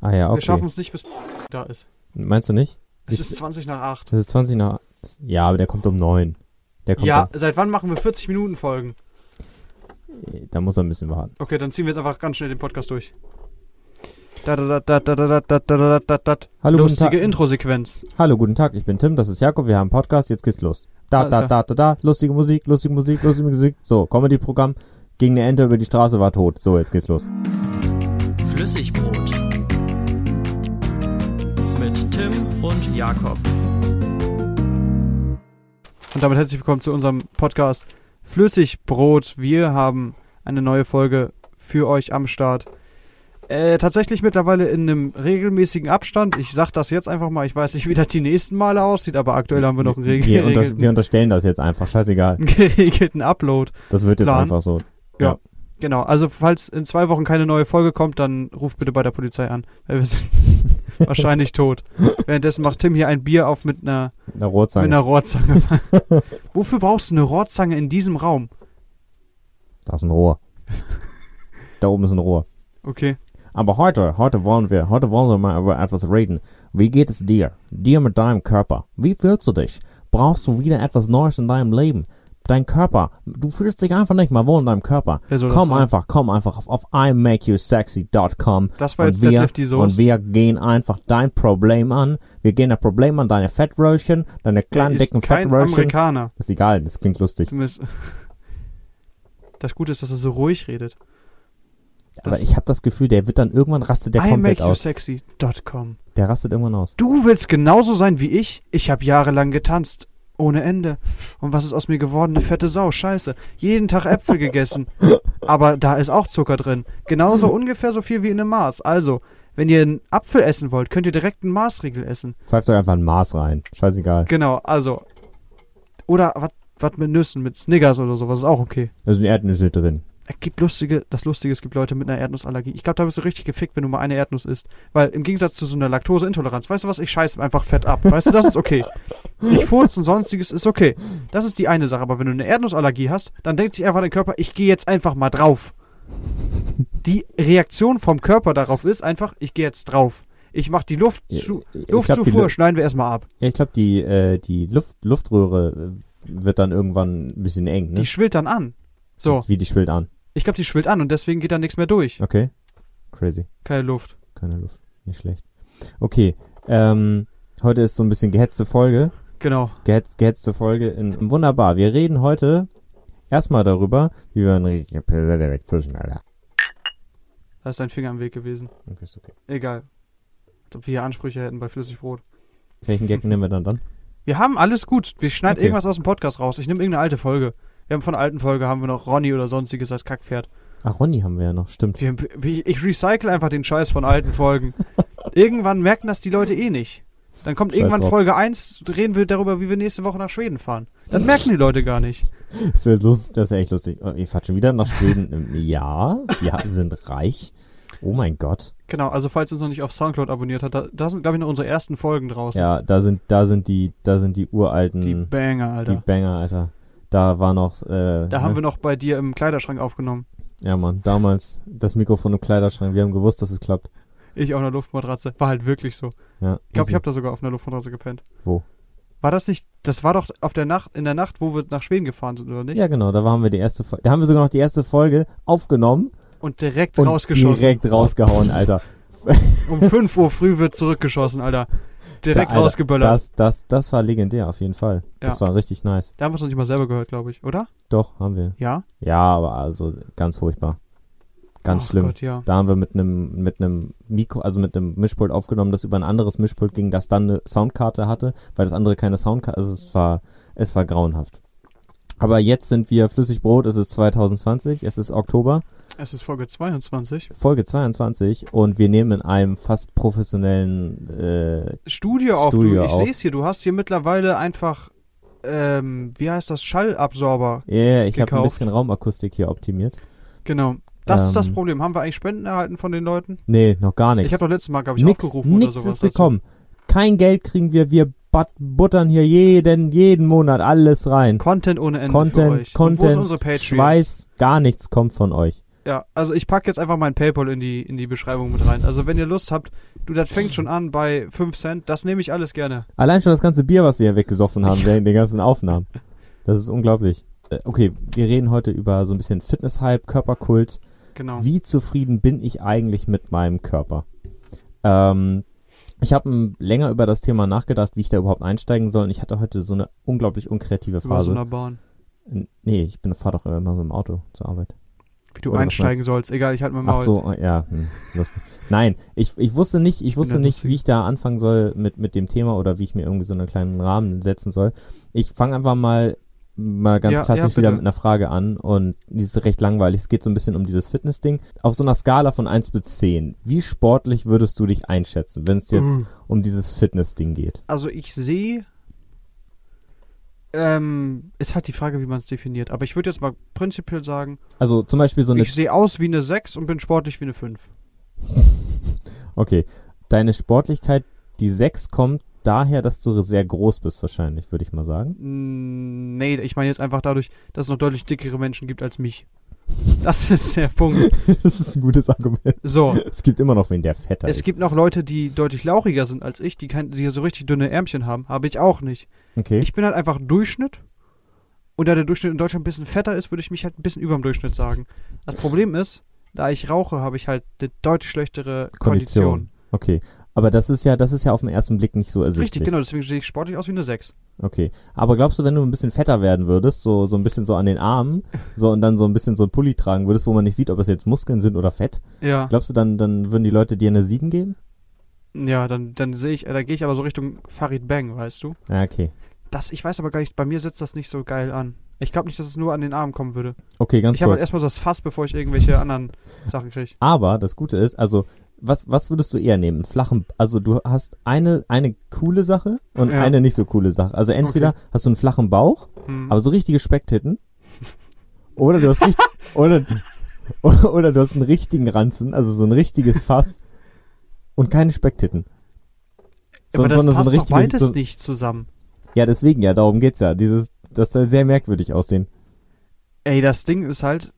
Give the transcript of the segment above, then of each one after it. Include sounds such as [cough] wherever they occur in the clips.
Ah ja, okay. Wir schaffen es nicht, bis da ist. Meinst du nicht? Es Ich- ist 20 nach 8. Das ist 20 nach. Ja, aber der kommt um 9. Der kommt Ja, seit wann machen wir 40 Minuten Folgen? um, da muss er ein bisschen warten. Okay, dann ziehen wir jetzt einfach ganz schnell den Podcast durch. Da, da, da, da, da, da, da, da, da, da, da. Hallo, guten Lustige. Intro-Sequenz. Hallo, guten Tag. Ich bin Tim, das ist Jakob. Wir haben einen Podcast. Jetzt geht's los. Da, da, da, da, da. Lustige Musik, lustige Musik, lustige Musik. So, Comedy-Programm. Gegen eine Ente über die Straße war tot. So, jetzt geht's los. Flüssigbrot Tim und Jakob. Und damit herzlich willkommen zu unserem Podcast Flüssigbrot. Wir haben eine neue Folge für euch am Start. Äh, tatsächlich mittlerweile in einem regelmäßigen Abstand. Ich sag das jetzt einfach mal. Ich weiß nicht, wie das die nächsten Male aussieht, aber aktuell haben wir noch einen, regel wir, unter, wir unterstellen das jetzt einfach. Scheißegal. [laughs] einen geregelten Upload. Das wird jetzt Plan. einfach so. Genau, also falls in zwei Wochen keine neue Folge kommt, dann ruft bitte bei der Polizei an. Weil wir sind [laughs] wahrscheinlich tot. Währenddessen macht Tim hier ein Bier auf mit einer, Eine mit Rohrzange. einer Rohrzange. [laughs] Wofür brauchst du eine Rohrzange in diesem Raum? Da ist ein Rohr. da oben ist ein Rohr. Okay. Aber heute, heute wollen wir, heute wollen wir mal über etwas reden. Wie geht es dir? Dir mit deinem Körper. Wie fühlst du dich? Brauchst du wieder etwas Neues in deinem Leben? Dein Körper, du fühlst dich einfach nicht mal wohl in deinem Körper. Das Komm einfach, komm einfach auf, auf imakeyousexy.com Das war und jetzt wir, Deadlift die und wir gehen einfach dein Problem an. Wir gehen das Problem an, deine Fettröllchen, deine kleinen ist dicken kein Fettröllchen. Amerikaner. Ist egal, das klingt lustig. [laughs] Das Gute ist, dass er so ruhig redet. Aber ich habe das Gefühl, der wird dann irgendwann rastet der komplett aus. IMakeYouSexy.com Der rastet irgendwann aus. Du willst genauso sein wie ich? Ich habe jahrelang getanzt. Ohne Ende. Und was ist aus mir geworden? Eine fette Sau. Scheiße. Jeden Tag Äpfel gegessen. Aber da ist auch Zucker drin. Genauso ungefähr so viel wie in einem Maß. Also, wenn ihr einen Apfel essen wollt, könnt ihr direkt einen Maßriegel essen. Pfeift euch einfach ein Maß rein. Scheißegal. Genau, also. Oder was mit Nüssen, mit Snickers oder sowas ist auch okay. Da sind Erdnüsse drin. Es gibt lustige, das Lustige, es gibt Leute mit einer Erdnussallergie. Ich glaube, da bist du richtig gefickt, wenn du mal eine Erdnuss isst. Weil im Gegensatz zu so einer Laktoseintoleranz, weißt du was, ich scheiße einfach fett ab. Weißt du, das ist okay. Ich furz und sonstiges ist okay. Das ist die eine Sache. Aber wenn du eine Erdnussallergie hast, dann denkt sich einfach dein Körper, ich gehe jetzt einfach mal drauf. Die Reaktion vom Körper darauf ist einfach, ich gehe jetzt drauf. Ich mach die Luft Ja, zu, Luftzufuhr, Lu- schneiden wir erstmal ab. Ja, ich glaube, die, äh, die Luft, Luftröhre wird dann irgendwann ein bisschen eng, ne? Die schwillt dann an. So, Wie die schwillt an. Ich glaube, die schwillt an und deswegen geht da nichts mehr durch. Okay. Crazy. Keine Luft. Keine Luft. Nicht schlecht. Okay. Ähm, heute ist so ein bisschen gehetzte Folge. Genau. Gehetz, gehetzte Folge. In, wunderbar. Wir reden heute erstmal darüber, wie wir einen Pille wegzischen, Alter. Da ist dein Finger im Weg gewesen. Okay, ist okay. Egal. Als ob wir hier Ansprüche hätten bei Flüssigbrot. Welchen Gag nehmen wir dann dann? Wir haben alles gut. Wir schneiden Okay. irgendwas aus dem Podcast raus. Ich nehme irgendeine alte Folge. Wir haben von der alten Folge haben wir noch Ronny oder sonstiges als Kackpferd. Ach, Ronny haben wir ja noch. Stimmt. Wir, ich recycle einfach den Scheiß von alten Folgen. [laughs] irgendwann merken das die Leute eh nicht. Dann kommt Scheiß irgendwann drauf. Folge 1, reden wir darüber, wie wir nächste Woche nach Schweden fahren. Dann merken die Leute gar nicht. Das wäre lustig. Das wäre echt lustig. Oh, Ihr fahrt schon wieder nach Schweden. [laughs] Ja. Wir sind reich. Oh mein Gott. Genau, also falls ihr uns noch nicht auf Soundcloud abonniert habt, da, da sind, glaube ich, noch unsere ersten Folgen draußen. Ja, da sind, da sind die, da sind die uralten, Die die, Banger, Alter. Banger, Alter. Da war noch, äh, da haben wir noch bei dir im Kleiderschrank aufgenommen. ja man, damals das Mikrofon im Kleiderschrank. Wir haben gewusst, dass es klappt. Ich auf einer Luftmatratze. War halt wirklich so. Ja. Ich glaube, ich habe da sogar auf einer Luftmatratze gepennt. Wo? War das nicht, das war doch auf der Nacht, in der Nacht, wo wir nach Schweden gefahren sind, oder nicht? Ja, genau, da waren wir die erste Folge. Da haben wir sogar noch die erste Folge aufgenommen Und direkt und rausgeschossen. direkt rausgehauen, Alter. Um 5 Uhr früh wird zurückgeschossen, Alter. Direkt Da, rausgeböllert. Das, das, das war legendär, auf jeden Fall. Das Ja. war richtig nice. da haben wir es noch nicht mal selber gehört, glaube ich, oder? Doch, haben wir. Ja? Ja, aber also ganz furchtbar. Ganz Ach schlimm. Gott, ja. Da haben wir mit einem mit einem Mikro, also mit einem Mischpult aufgenommen, das über ein anderes Mischpult ging, das dann eine Soundkarte hatte, weil das andere keine Soundkarte, also es war es war grauenhaft. Aber jetzt sind wir Flüssigbrot, es ist 2020, es ist Oktober, Es ist Folge 22. Folge 22 und wir nehmen in einem fast professionellen äh, Studio auf, Studio du. Ich auf. sehe es hier. Du hast hier mittlerweile einfach, ähm, wie heißt das? Schallabsorber. ja, yeah, ich habe ein bisschen Raumakustik hier optimiert. Genau. Das ist das Ähm. Problem. Haben wir eigentlich Spenden erhalten von den Leuten? Nee, noch gar nichts. Ich habe doch letztes Mal, glaube ich, nix, aufgerufen oder nix sowas. ist gekommen. Kein Geld kriegen wir, wir but buttern hier jeden jeden Monat alles rein. Content ohne Ende für Content, euch. Und Content, wo ist unsere Patreons? Schweiß, gar nichts kommt von euch. Ja, also ich packe jetzt einfach mein PayPal in die, in die Beschreibung mit rein. Also wenn ihr Lust habt, du, das fängt schon an bei 5 Cent, das nehme ich alles gerne. Allein schon das ganze Bier, was wir hier weggesoffen haben während den ganzen Aufnahmen. Das ist unglaublich. Äh, Okay, wir reden heute über so ein bisschen Fitness-Hype, Körperkult. Genau. Wie zufrieden bin ich eigentlich mit meinem Körper? Ähm, ich habe länger über das Thema nachgedacht, wie ich da überhaupt einsteigen soll. Und ich hatte heute so eine unglaublich unkreative Über so Phase. einer Bahn. Nee, ich bin fahre doch immer mit dem Auto zur Arbeit. Wie du Oder einsteigen sollst. Egal, ich halte mal Maul. Ach so, ja, hm, lustig. Nein, ich, ich wusste nicht, ich wusste nicht, wie ich da anfangen soll mit, mit dem Thema oder wie ich mir irgendwie so einen kleinen Rahmen setzen soll. Ich fange einfach mal, mal ganz Ja, klassisch ja, wieder mit einer Frage an und die ist recht langweilig. Es geht so ein bisschen um dieses Fitness-Ding. Auf so einer Skala von 1 bis 10, wie sportlich würdest du dich einschätzen, wenn es jetzt Uh. um dieses Fitness-Ding geht? Also ich sehe, ähm, ist halt die Frage, wie man es definiert. Aber ich würde jetzt mal prinzipiell sagen, Also zum Beispiel so eine, ich sehe aus wie eine 6 und bin sportlich wie eine 5. [laughs] okay, deine Sportlichkeit, die 6 kommt daher, dass du sehr groß bist wahrscheinlich, würde ich mal sagen. Nee, ich meine jetzt einfach dadurch, dass es noch deutlich dickere Menschen gibt als mich. [laughs] Das ist der Punkt. [laughs] das ist ein gutes Argument. So, Es gibt immer noch wen, der fetter es ist. gibt noch Leute, die deutlich lauchiger sind als ich, die, kein, die so richtig dünne Ärmchen haben. Habe ich auch nicht. Okay. Ich bin halt einfach Durchschnitt. Und da der Durchschnitt in Deutschland ein bisschen fetter ist, würde ich mich halt ein bisschen über dem Durchschnitt sagen. Das Problem ist, da ich rauche, habe ich halt eine deutlich schlechtere Kondition. Kondition. Okay. Aber das ist ja, das ist ja auf den ersten Blick nicht so ersichtlich. Richtig, genau, deswegen sehe ich sportlich aus wie eine 6. Okay. Aber glaubst du, wenn du ein bisschen fetter werden würdest, so, so ein bisschen so an den Armen, so und dann so ein bisschen so ein Pulli tragen würdest, wo man nicht sieht, ob es jetzt Muskeln sind oder Fett, Ja. glaubst du, dann, dann würden die Leute dir eine 7 geben? Ja, dann, dann sehe ich, äh, da gehe ich aber so Richtung Farid Bang, weißt du? Ja, okay. Das, ich weiß aber gar nicht, bei mir setzt das nicht so geil an. Ich glaube nicht, dass es nur an den Armen kommen würde. Okay, ganz Ich habe halt kurz. erstmal das Fass, bevor ich irgendwelche anderen [laughs] Sachen kriege. Aber das Gute ist, also, was, was würdest du eher nehmen? Flachen, also du hast eine, eine coole Sache und Ja. eine nicht so coole Sache. Also entweder hast du einen flachen Bauch, Hm. aber so richtige Specktitten. Oder du hast richtig, [laughs] oder, oder du hast einen richtigen Ranzen, also so ein richtiges Fass und keine Specktitten. So, aber das passt so doch richtiges, beides so, nicht zusammen. Ja, deswegen ja, darum geht's ja. Dieses, das soll sehr merkwürdig aussehen. Ey, das Ding ist halt,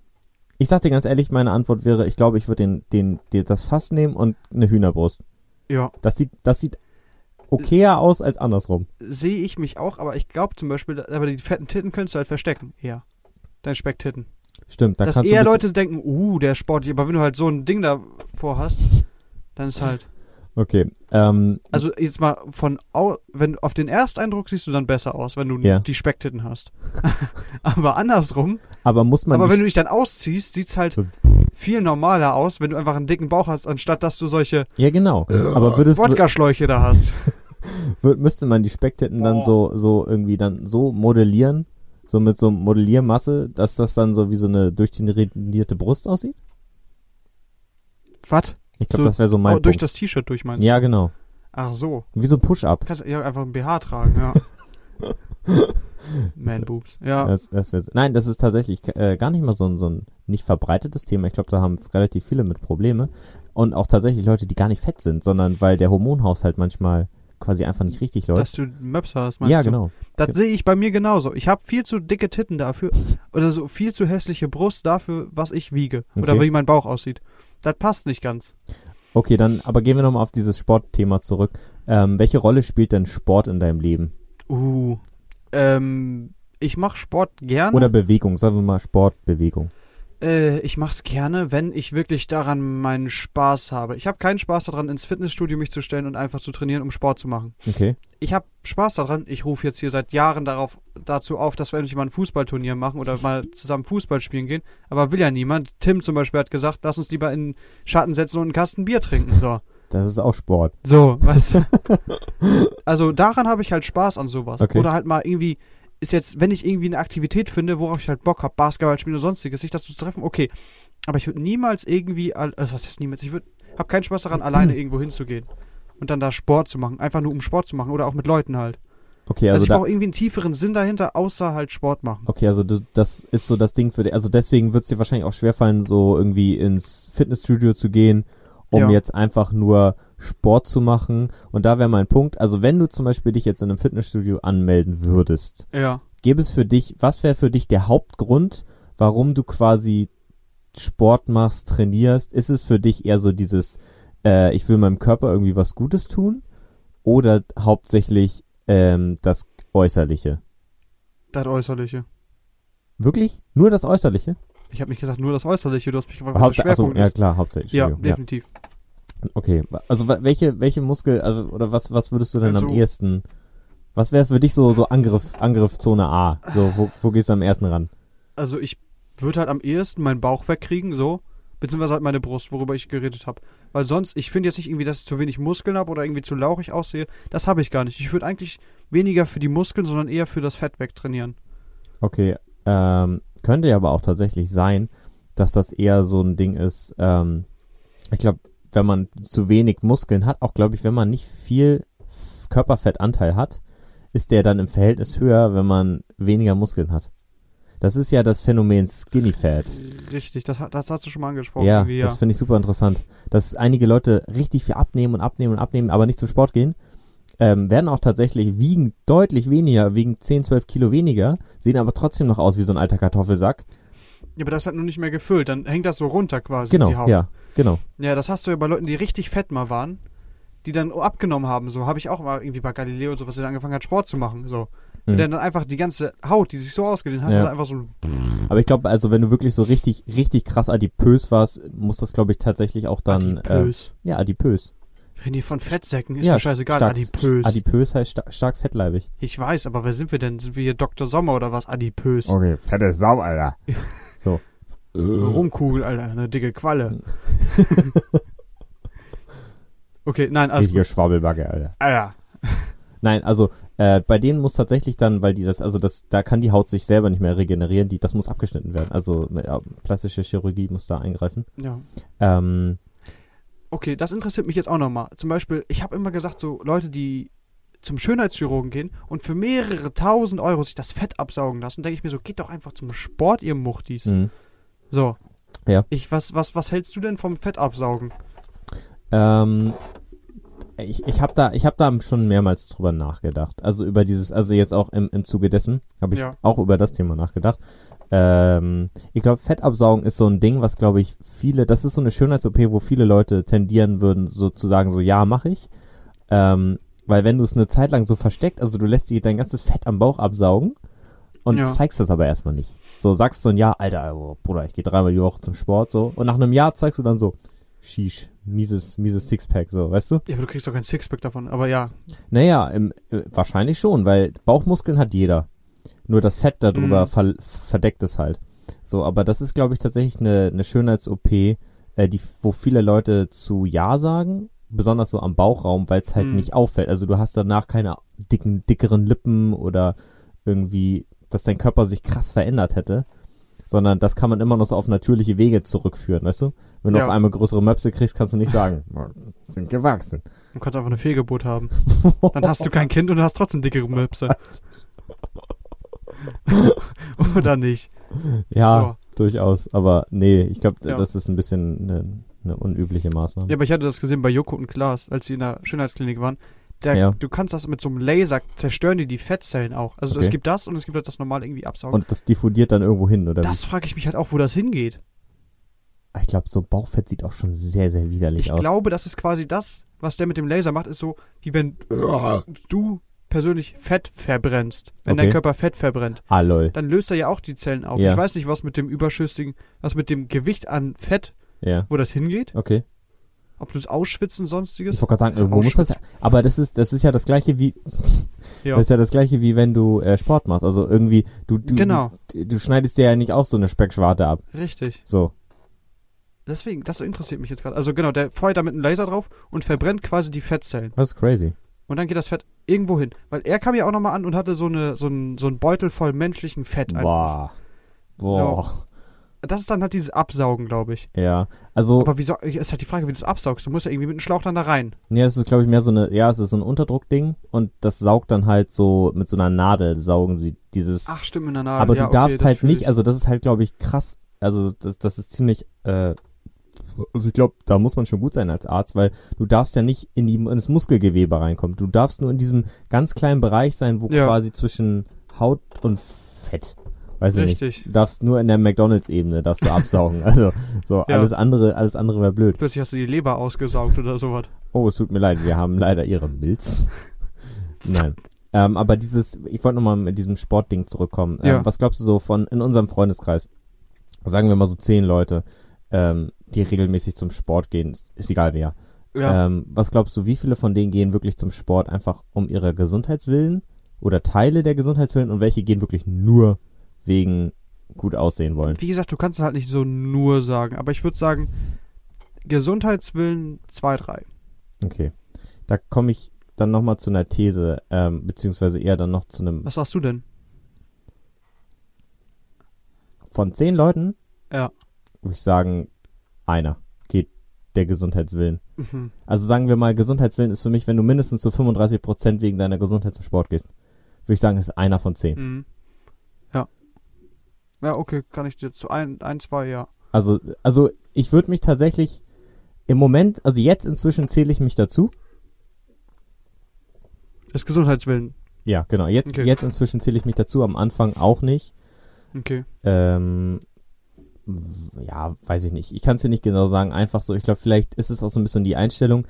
Ich sag dir ganz ehrlich, meine Antwort wäre, ich glaube, ich würde den, den, den, das Fass nehmen und eine Hühnerbrust. ja, Das sieht, das sieht okayer aus als andersrum. sehe ich mich auch, aber ich glaube zum Beispiel, aber die fetten Titten könntest du halt verstecken, eher. Deine Specktitten. Stimmt, da Dass kannst du eher bisschen- Leute denken, uh, der Sport, aber wenn du halt so ein Ding davor hast, dann ist halt. Okay, ähm, Also jetzt mal von au wenn auf den Ersteindruck siehst du dann besser aus, wenn du Ja. die Specktitten hast. [laughs] aber andersrum, aber muss man aber wenn du dich dann ausziehst, sieht's halt So. viel normaler aus, wenn du einfach einen dicken Bauch hast, anstatt dass du solche Ja, genau. Aber würdest du, Wodka-Schläuche da hast. [laughs] müsste man die Specktitten dann Oh. so, so irgendwie dann so modellieren, so mit so Modelliermasse, dass das dann so wie so eine durchtrainierte Brust aussieht? Was? Ich glaube, So, das wäre so mein Oh, durch Punkt. das T-Shirt durch meinst Ja, genau. du? Ach so. Wie so ein Push-Up. Kannst ja einfach ein BH tragen, ja. [laughs] Man Boobs. Ja. Das, das wär, so- nein, das ist tatsächlich äh, gar nicht mal so ein, so ein nicht verbreitetes Thema. Ich glaube, da haben relativ viele mit Probleme. Und auch tatsächlich Leute, die gar nicht fett sind, sondern weil der Hormonhaushalt manchmal quasi einfach nicht richtig läuft. Dass du Möps hast, meinst Ja, du? genau. Das sehe ich bei mir genauso. Ich habe viel zu dicke Titten dafür. Oder so viel zu hässliche Brust dafür, was ich wiege. Oder Okay. wie mein Bauch aussieht. Das passt nicht ganz. Okay, dann, aber gehen wir nochmal auf dieses Sportthema zurück. Ähm, welche Rolle spielt denn Sport in deinem Leben? Uh. Ähm, ich mache Sport gerne. Oder Bewegung, sagen wir mal Sport, Bewegung. Äh, ich mach's gerne, wenn ich wirklich daran meinen Spaß habe. Ich habe keinen Spaß daran, ins Fitnessstudio mich zu stellen und einfach zu trainieren, um Sport zu machen. Okay. Ich habe Spaß daran. Ich rufe jetzt hier seit Jahren darauf, dazu auf, dass wir endlich mal ein Fußballturnier machen oder mal zusammen Fußball spielen gehen. Aber will ja niemand. Tim zum Beispiel hat gesagt, lass uns lieber in den Schatten setzen und einen Kasten Bier trinken. So. Das ist auch Sport. So, weißt du? [laughs] Also daran habe ich halt Spaß an sowas. Okay. Oder halt mal irgendwie, ist jetzt, wenn ich irgendwie eine Aktivität finde, worauf ich halt Bock habe, Basketball spielen oder sonstiges, sich dazu zu treffen, okay. Aber ich würde niemals irgendwie, al- also was heißt niemals, ich würde, habe keinen Spaß daran, [clears throat] alleine irgendwo hinzugehen. Und dann da Sport zu machen, einfach nur um Sport zu machen oder auch mit Leuten halt. Okay, Also, also ich brauche irgendwie einen tieferen Sinn dahinter, außer halt Sport machen. okay, also das ist so das Ding für dich. Also deswegen wird es dir wahrscheinlich auch schwerfallen, so irgendwie ins Fitnessstudio zu gehen, um Ja. jetzt einfach nur Sport zu machen. Und da wäre mein Punkt. Also wenn du zum Beispiel dich jetzt in einem Fitnessstudio anmelden würdest, Ja. gäbe es für dich, was wäre für dich der Hauptgrund, warum du quasi Sport machst, trainierst, ist es für dich eher so dieses, äh, ich will meinem Körper irgendwie was Gutes tun oder hauptsächlich ähm, das Äußerliche? Das Äußerliche. Wirklich? Nur das Äußerliche? Ich habe nicht gesagt, nur das Äußerliche. Du hast mich gefragt, was Haupt achso, ja klar, hauptsächlich. Ja, definitiv. Okay, also welche welche Muskel, also oder was was würdest du denn am Also- ehesten? Was wäre für dich so so Angriff Angriffszone A? So wo, wo gehst du am ersten ran? Also ich würde halt am ehesten meinen Bauch wegkriegen, so. Beziehungsweise halt meine Brust, worüber ich geredet habe. Weil sonst, ich finde jetzt nicht irgendwie, dass ich zu wenig Muskeln habe oder irgendwie zu lauchig aussehe. Das habe ich gar nicht. Ich würde eigentlich weniger für die Muskeln, sondern eher für das Fett wegtrainieren. Okay, ähm, könnte ja aber auch tatsächlich sein, dass das eher so ein Ding ist. Ähm, ich glaube, wenn man zu wenig Muskeln hat, auch glaube ich, wenn man nicht viel Körperfettanteil hat, ist der dann im Verhältnis höher, wenn man weniger Muskeln hat. Das ist ja das Phänomen Skinny Fat. Richtig, das, hat- das hast du schon mal angesprochen. Ja, irgendwie, das finde ich super interessant. Dass einige Leute richtig viel abnehmen und abnehmen und abnehmen, aber nicht zum Sport gehen, ähm, werden auch tatsächlich wiegen deutlich weniger, wiegen 10, 12 Kilo weniger, sehen aber trotzdem noch aus wie so ein alter Kartoffelsack. Ja, aber das hat nur nicht mehr gefüllt. Dann hängt das so runter quasi, Genau, die Haut. ja, genau. Ja, das hast du ja bei Leuten, die richtig fett mal waren, die dann abgenommen haben. So habe ich auch mal irgendwie bei Galileo und so, was der dann angefangen hat, Sport zu machen. So. Mhm. Der dann einfach die ganze Haut, die sich so ausgedehnt hat, Ja. einfach so. [laughs] Aber ich glaube, also wenn du wirklich so richtig, richtig krass adipös warst, muss das, glaube ich, tatsächlich auch dann. adipös. Äh, ja, adipös. Reden hier von Fettsäcken, ist ja, mir scheißegal. stark, adipös. Adipös heißt sta stark fettleibig. ich weiß, aber wer sind wir denn? Sind wir hier Dr. Sommer oder was? Adipös. Okay, fette Sau, Alter. [laughs] So. Rumkugel, Alter, eine dicke Qualle. [laughs] okay, nein, also. Richtige Schwabbelbacke, Alter. Ah ja. [laughs] Nein, also äh, bei denen muss tatsächlich dann, weil die das, also das, da kann die Haut sich selber nicht mehr regenerieren, die, das muss abgeschnitten werden. Also äh, plastische Chirurgie muss da eingreifen. Ja. Ähm, Okay, das interessiert mich jetzt auch nochmal. Zum Beispiel, ich habe immer gesagt, so Leute, die zum Schönheitschirurgen gehen und für mehrere tausend Euro sich das Fett absaugen lassen, denke ich mir so, geht doch einfach zum Sport, ihr Muchtis. mh. So. Ja. Ich, was, was, was hältst du denn vom Fettabsaugen? Ähm, ich ich habe da, ich hab da schon mehrmals drüber nachgedacht. Also über dieses, also jetzt auch im, im Zuge dessen habe ich Ja. auch über das Thema nachgedacht. Ähm, ich glaube, Fettabsaugen ist so ein Ding, was glaube ich viele, das ist so eine Schönheits-OP, wo viele Leute tendieren würden, sozusagen so, ja, mache ich. Ähm, weil wenn du es eine Zeit lang so versteckt, also du lässt dir dein ganzes Fett am Bauch absaugen und Ja. zeigst das aber erstmal nicht. So sagst du ein Jahr, Alter, oh, Bruder, ich gehe dreimal die Woche zum Sport, so. Und nach einem Jahr zeigst du dann so, Sheesh, mieses, mieses Sixpack, so, weißt du? Ja, aber du kriegst doch kein Sixpack davon. Aber ja. Naja, im, äh, wahrscheinlich schon, weil Bauchmuskeln hat jeder. Nur das Fett darüber Mhm. ver verdeckt es halt. So, aber das ist, glaube ich, tatsächlich eine, eine Schönheits-OP, äh, die, wo viele Leute zu Ja sagen, besonders so am Bauchraum, weil es halt Mhm. nicht auffällt. Also du hast danach keine dicken, dickeren Lippen oder irgendwie, dass dein Körper sich krass verändert hätte. Sondern das kann man immer noch so auf natürliche Wege zurückführen, weißt du? Wenn du Ja. auf einmal größere Möpse kriegst, kannst du nicht sagen, [laughs] sind gewachsen. Du kannst einfach eine Fehlgeburt haben. [laughs] Dann hast du kein Kind und hast trotzdem dickere Möpse. [laughs] Oder nicht? Ja, durchaus. Aber nee, ich glaube, Ja. das ist ein bisschen eine, eine unübliche Maßnahme. Ja, aber ich hatte das gesehen bei Joko und Klaas, als sie in der Schönheitsklinik waren. Der, Ja. Du kannst das mit so einem Laser, zerstören die die Fettzellen auch. Also Okay. es gibt das und es gibt halt das normal irgendwie absaugen. Und das diffundiert dann irgendwo hin, oder das frage ich mich halt auch, wo das hingeht. Ich glaube, so Bauchfett sieht auch schon sehr, sehr widerlich Ich aus. glaube, das ist quasi das, was der mit dem Laser macht, ist so, wie wenn du persönlich Fett verbrennst. Wenn dein Okay. Körper Fett verbrennt, ah, lol. dann löst er ja auch die Zellen auf. Ja. Ich weiß nicht, was mit dem überschüssigen, was mit dem Gewicht an Fett, Ja, wo das hingeht. okay. Ob du es ausschwitzt und sonstiges. Ich wollte gerade sagen, irgendwo muss das ja. Aber das ist, das ist ja das gleiche wie, [laughs] Ja. das ist ja das gleiche wie wenn du äh, Sport machst. Also irgendwie, du, du, Genau. du, du schneidest dir ja nicht auch so eine Speckschwarte ab. Richtig. So. Deswegen, das interessiert mich jetzt gerade. Also genau, der feuert da mit einem Laser drauf und verbrennt quasi die Fettzellen. Das ist crazy. Und dann geht das Fett irgendwo hin. Weil er kam ja auch nochmal an und hatte so, eine, so, einen, so einen Beutel voll menschlichen Fett. Boah. Boah. Das ist dann halt dieses Absaugen, glaube ich. Ja. Also, Aber wie so, ist halt die Frage, wie du es absaugst. Du musst ja irgendwie mit einem Schlauch dann da rein. nee, das ist, glaube ich, mehr so eine, ja, es ist so ein Unterdruckding und das saugt dann halt so mit so einer Nadel, saugen sie dieses. Ach, stimmt, in der Nadel. aber ja, du okay, darfst halt nicht, ich. also das ist halt, glaube ich, krass. Also das, das ist ziemlich, äh, also ich glaube, da muss man schon gut sein als Arzt, weil du darfst ja nicht in, die, in das Muskelgewebe reinkommen. Du darfst nur in diesem ganz kleinen Bereich sein, wo Ja. quasi zwischen Haut und Fett. Weiß ich nicht. Du darfst nur in der McDonalds-Ebene darfst du [laughs] absaugen. Also so Ja. alles andere, alles andere wäre blöd. Plötzlich hast du die Leber ausgesaugt oder sowas. Oh, es tut mir leid, wir haben leider ihre Milz. Nein. Ähm, aber dieses, ich wollte nochmal mit diesem Sportding zurückkommen. Ähm, Ja. Was glaubst du so von in unserem Freundeskreis? Sagen wir mal so zehn Leute, ähm, die regelmäßig zum Sport gehen, ist, ist egal wer. Ja. Ähm, was glaubst du, wie viele von denen gehen wirklich zum Sport einfach um ihre Gesundheitswillen oder Teile der Gesundheitswillen und welche gehen wirklich nur wegen gut aussehen wollen? Wie gesagt, du kannst es halt nicht so nur sagen, aber ich würde sagen, Gesundheitswillen 2, 3. Okay. Da komme ich dann nochmal zu einer These, ähm, beziehungsweise eher dann noch zu einem Was sagst du denn? von zehn Leuten Ja. würde ich sagen, einer geht der Gesundheitswillen. Mhm. Also sagen wir mal, Gesundheitswillen ist für mich, wenn du mindestens zu 35 Prozent wegen deiner Gesundheit zum Sport gehst. Würde ich sagen, ist einer von zehn. Mhm. Ja. Okay, kann ich dir zu ein, ein zwei, ja. Also, also ich würde mich tatsächlich im Moment, also jetzt inzwischen zähle ich mich dazu. Das Gesundheitswillen. Ja, genau. Jetzt, Okay. jetzt inzwischen zähle ich mich dazu, am Anfang auch nicht. Okay. Ähm, ja, weiß ich nicht. Ich kann es dir nicht genau sagen. Einfach so, ich glaube, vielleicht ist es auch so ein bisschen die Einstellung,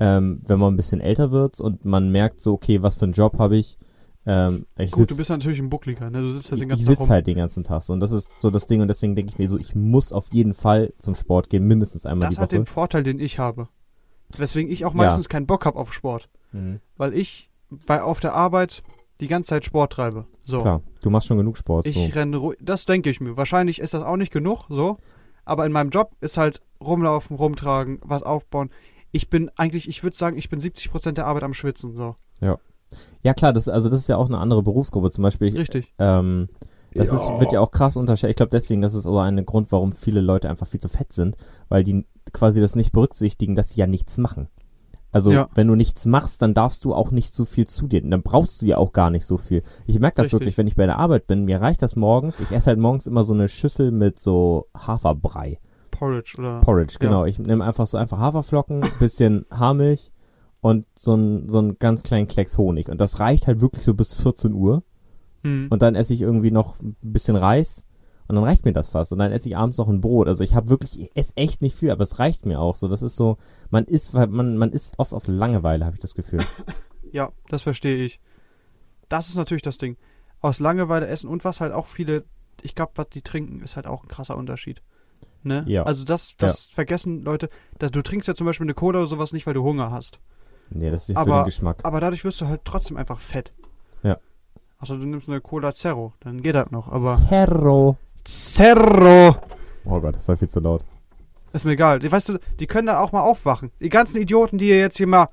ähm, wenn man ein bisschen älter wird und man merkt so, okay, was für einen Job habe ich. Ähm, ich Gut, sitz, du bist natürlich ein Buckliger, ne? Du sitzt halt den ich ganzen Tag sitze rum. halt den ganzen Tag so. Und das ist so das Ding. Und deswegen denke ich mir so, ich muss auf jeden Fall zum Sport gehen, mindestens einmal Das die hat Woche. den Vorteil, den ich habe. Weswegen ich auch Ja. meistens keinen Bock habe auf Sport. Mhm. Weil ich bei, auf der Arbeit die ganze Zeit Sport treibe. So. Klar, du machst schon genug Sport. Ich so. renne ruhig. Das denke ich mir. Wahrscheinlich ist das auch nicht genug, so. Aber in meinem Job ist halt rumlaufen, rumtragen, was aufbauen. Ich bin eigentlich, ich würde sagen, ich bin 70% der Arbeit am Schwitzen, so. Ja klar, das, also das ist ja auch eine andere Berufsgruppe. Zum Beispiel, Richtig. ähm, das ist, wird ja auch krass unterschätzt. Ich glaube deswegen, das ist aber ein Grund, warum viele Leute einfach viel zu fett sind, weil die quasi das nicht berücksichtigen, dass sie ja nichts machen. Also Ja. wenn du nichts machst, dann darfst du auch nicht so viel zu dir. Dann brauchst du ja auch gar nicht so viel. Ich merke das Richtig. wirklich, wenn ich bei der Arbeit bin. Mir reicht das morgens. Ich esse halt morgens immer so eine Schüssel mit so Haferbrei. Porridge oder. Porridge, Ja. genau. Ich nehme einfach so einfach Haferflocken, bisschen Haarmilch und so einen so einen ganz kleinen Klecks Honig. Und das reicht halt wirklich so bis 14 Uhr. Hm. Und dann esse ich irgendwie noch ein bisschen Reis. Und dann reicht mir das fast. Und dann esse ich abends noch ein Brot. Also ich habe wirklich, ich esse echt nicht viel, aber es reicht mir auch so. Das ist so, man isst, man, man isst oft auf Langeweile, habe ich das Gefühl. [laughs] Ja, das verstehe ich. Das ist natürlich das Ding. Aus Langeweile essen und was halt auch viele, ich glaube, was die trinken, ist halt auch ein krasser Unterschied. Ne? Ja. Also das, das vergessen Leute. Da, du trinkst ja zum Beispiel eine Cola oder sowas nicht, weil du Hunger hast. Nee, das ist für Aber- den Geschmack. Aber dadurch wirst du halt trotzdem einfach fett. Ja. Also du nimmst eine Cola Zero, dann geht das noch. Aber Zerro. Zero Oh Gott, das war viel zu laut. ist mir egal. Die, weißt du, die können da auch mal aufwachen. Die ganzen Idioten, die hier jetzt hier mal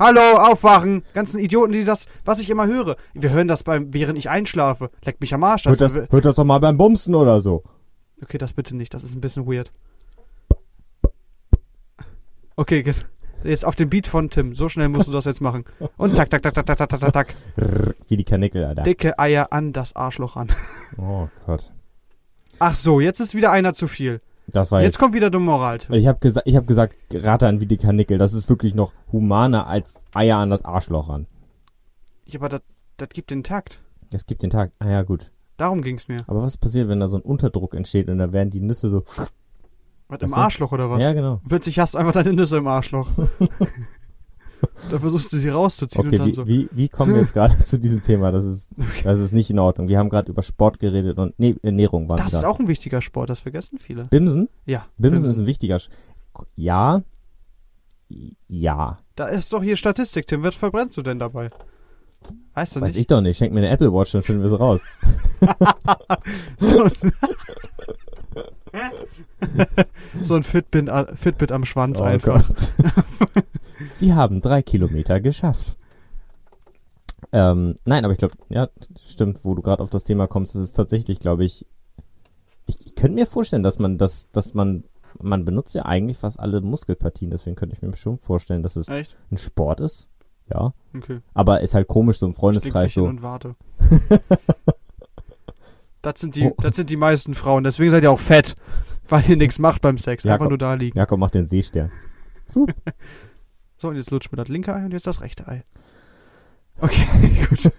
Hallo, aufwachen! Ganzen Idioten, die das, was ich immer höre. Wir hören das beim, während ich einschlafe. Leckt mich am Arsch. Hört Das- das, hört das doch mal beim Bumsen oder so. Okay, das bitte nicht. Das ist ein bisschen weird. Okay, ge- Jetzt auf den Beat von Tim. So schnell musst du das jetzt machen. Und tak, tak, tak, tak, tak, tak, tak, tak. Wie die Kanickel, Alter. Dicke Eier an das Arschloch an. Oh Gott. Ach so, jetzt ist wieder einer zu viel. Das war jetzt, jetzt kommt wieder der Moral. Ich habe gesa ich hab gesagt, rate an wie die Kanickel. Das ist wirklich noch humaner als Eier an das Arschloch an. Ja, aber das gibt den Takt. Das gibt den Takt. Ah ja, gut. Darum ging's mir. Aber was passiert, wenn da so ein Unterdruck entsteht und dann werden die Nüsse so was, im? Arschloch oder was? Ja, genau. Plötzlich hast du einfach deine Nüsse im Arschloch. [laughs] da versuchst du sie rauszuziehen Okay, und dann wie, so. wie, wie kommen wir jetzt gerade [laughs] zu diesem Thema? Das ist, das ist nicht in Ordnung. Wir haben gerade über Sport geredet und nee, Ernährung waren Das ist auch ein wichtiger Sport, das vergessen viele. Bimsen? Ja. Bimsen ist ein wichtiger. Sch ja. Ja. Da ist doch hier Statistik, Tim. Was verbrennst du denn dabei? Weißt du Weiß nicht? ich doch nicht. Schenk mir eine Apple Watch, dann finden wir es raus. [laughs] So [laughs] so ein Fitbit, a- Fitbit am Schwanz Oh einfach. [laughs] Sie haben drei Kilometer geschafft. Ähm, nein, aber ich glaube, ja, stimmt, wo du gerade auf das Thema kommst, ist es tatsächlich, glaube ich, ich, ich könnte mir vorstellen, dass man das, dass man, man benutzt ja eigentlich fast alle Muskelpartien, deswegen könnte ich mir schon vorstellen, dass es Echt? ein Sport ist. Ja. Okay. Aber ist halt komisch, so im Ich Freundeskreis hin so. und warte. [laughs] das, sind die, Oh. das sind die meisten Frauen. Deswegen seid ihr auch fett. [laughs] Weil ihr nichts macht beim Sex. Ja, Einfach nur da liegen. Jakob macht den Seestern. [laughs] So, und jetzt lutscht mir das linke Ei und jetzt das rechte Ei. [laughs] Okay, gut.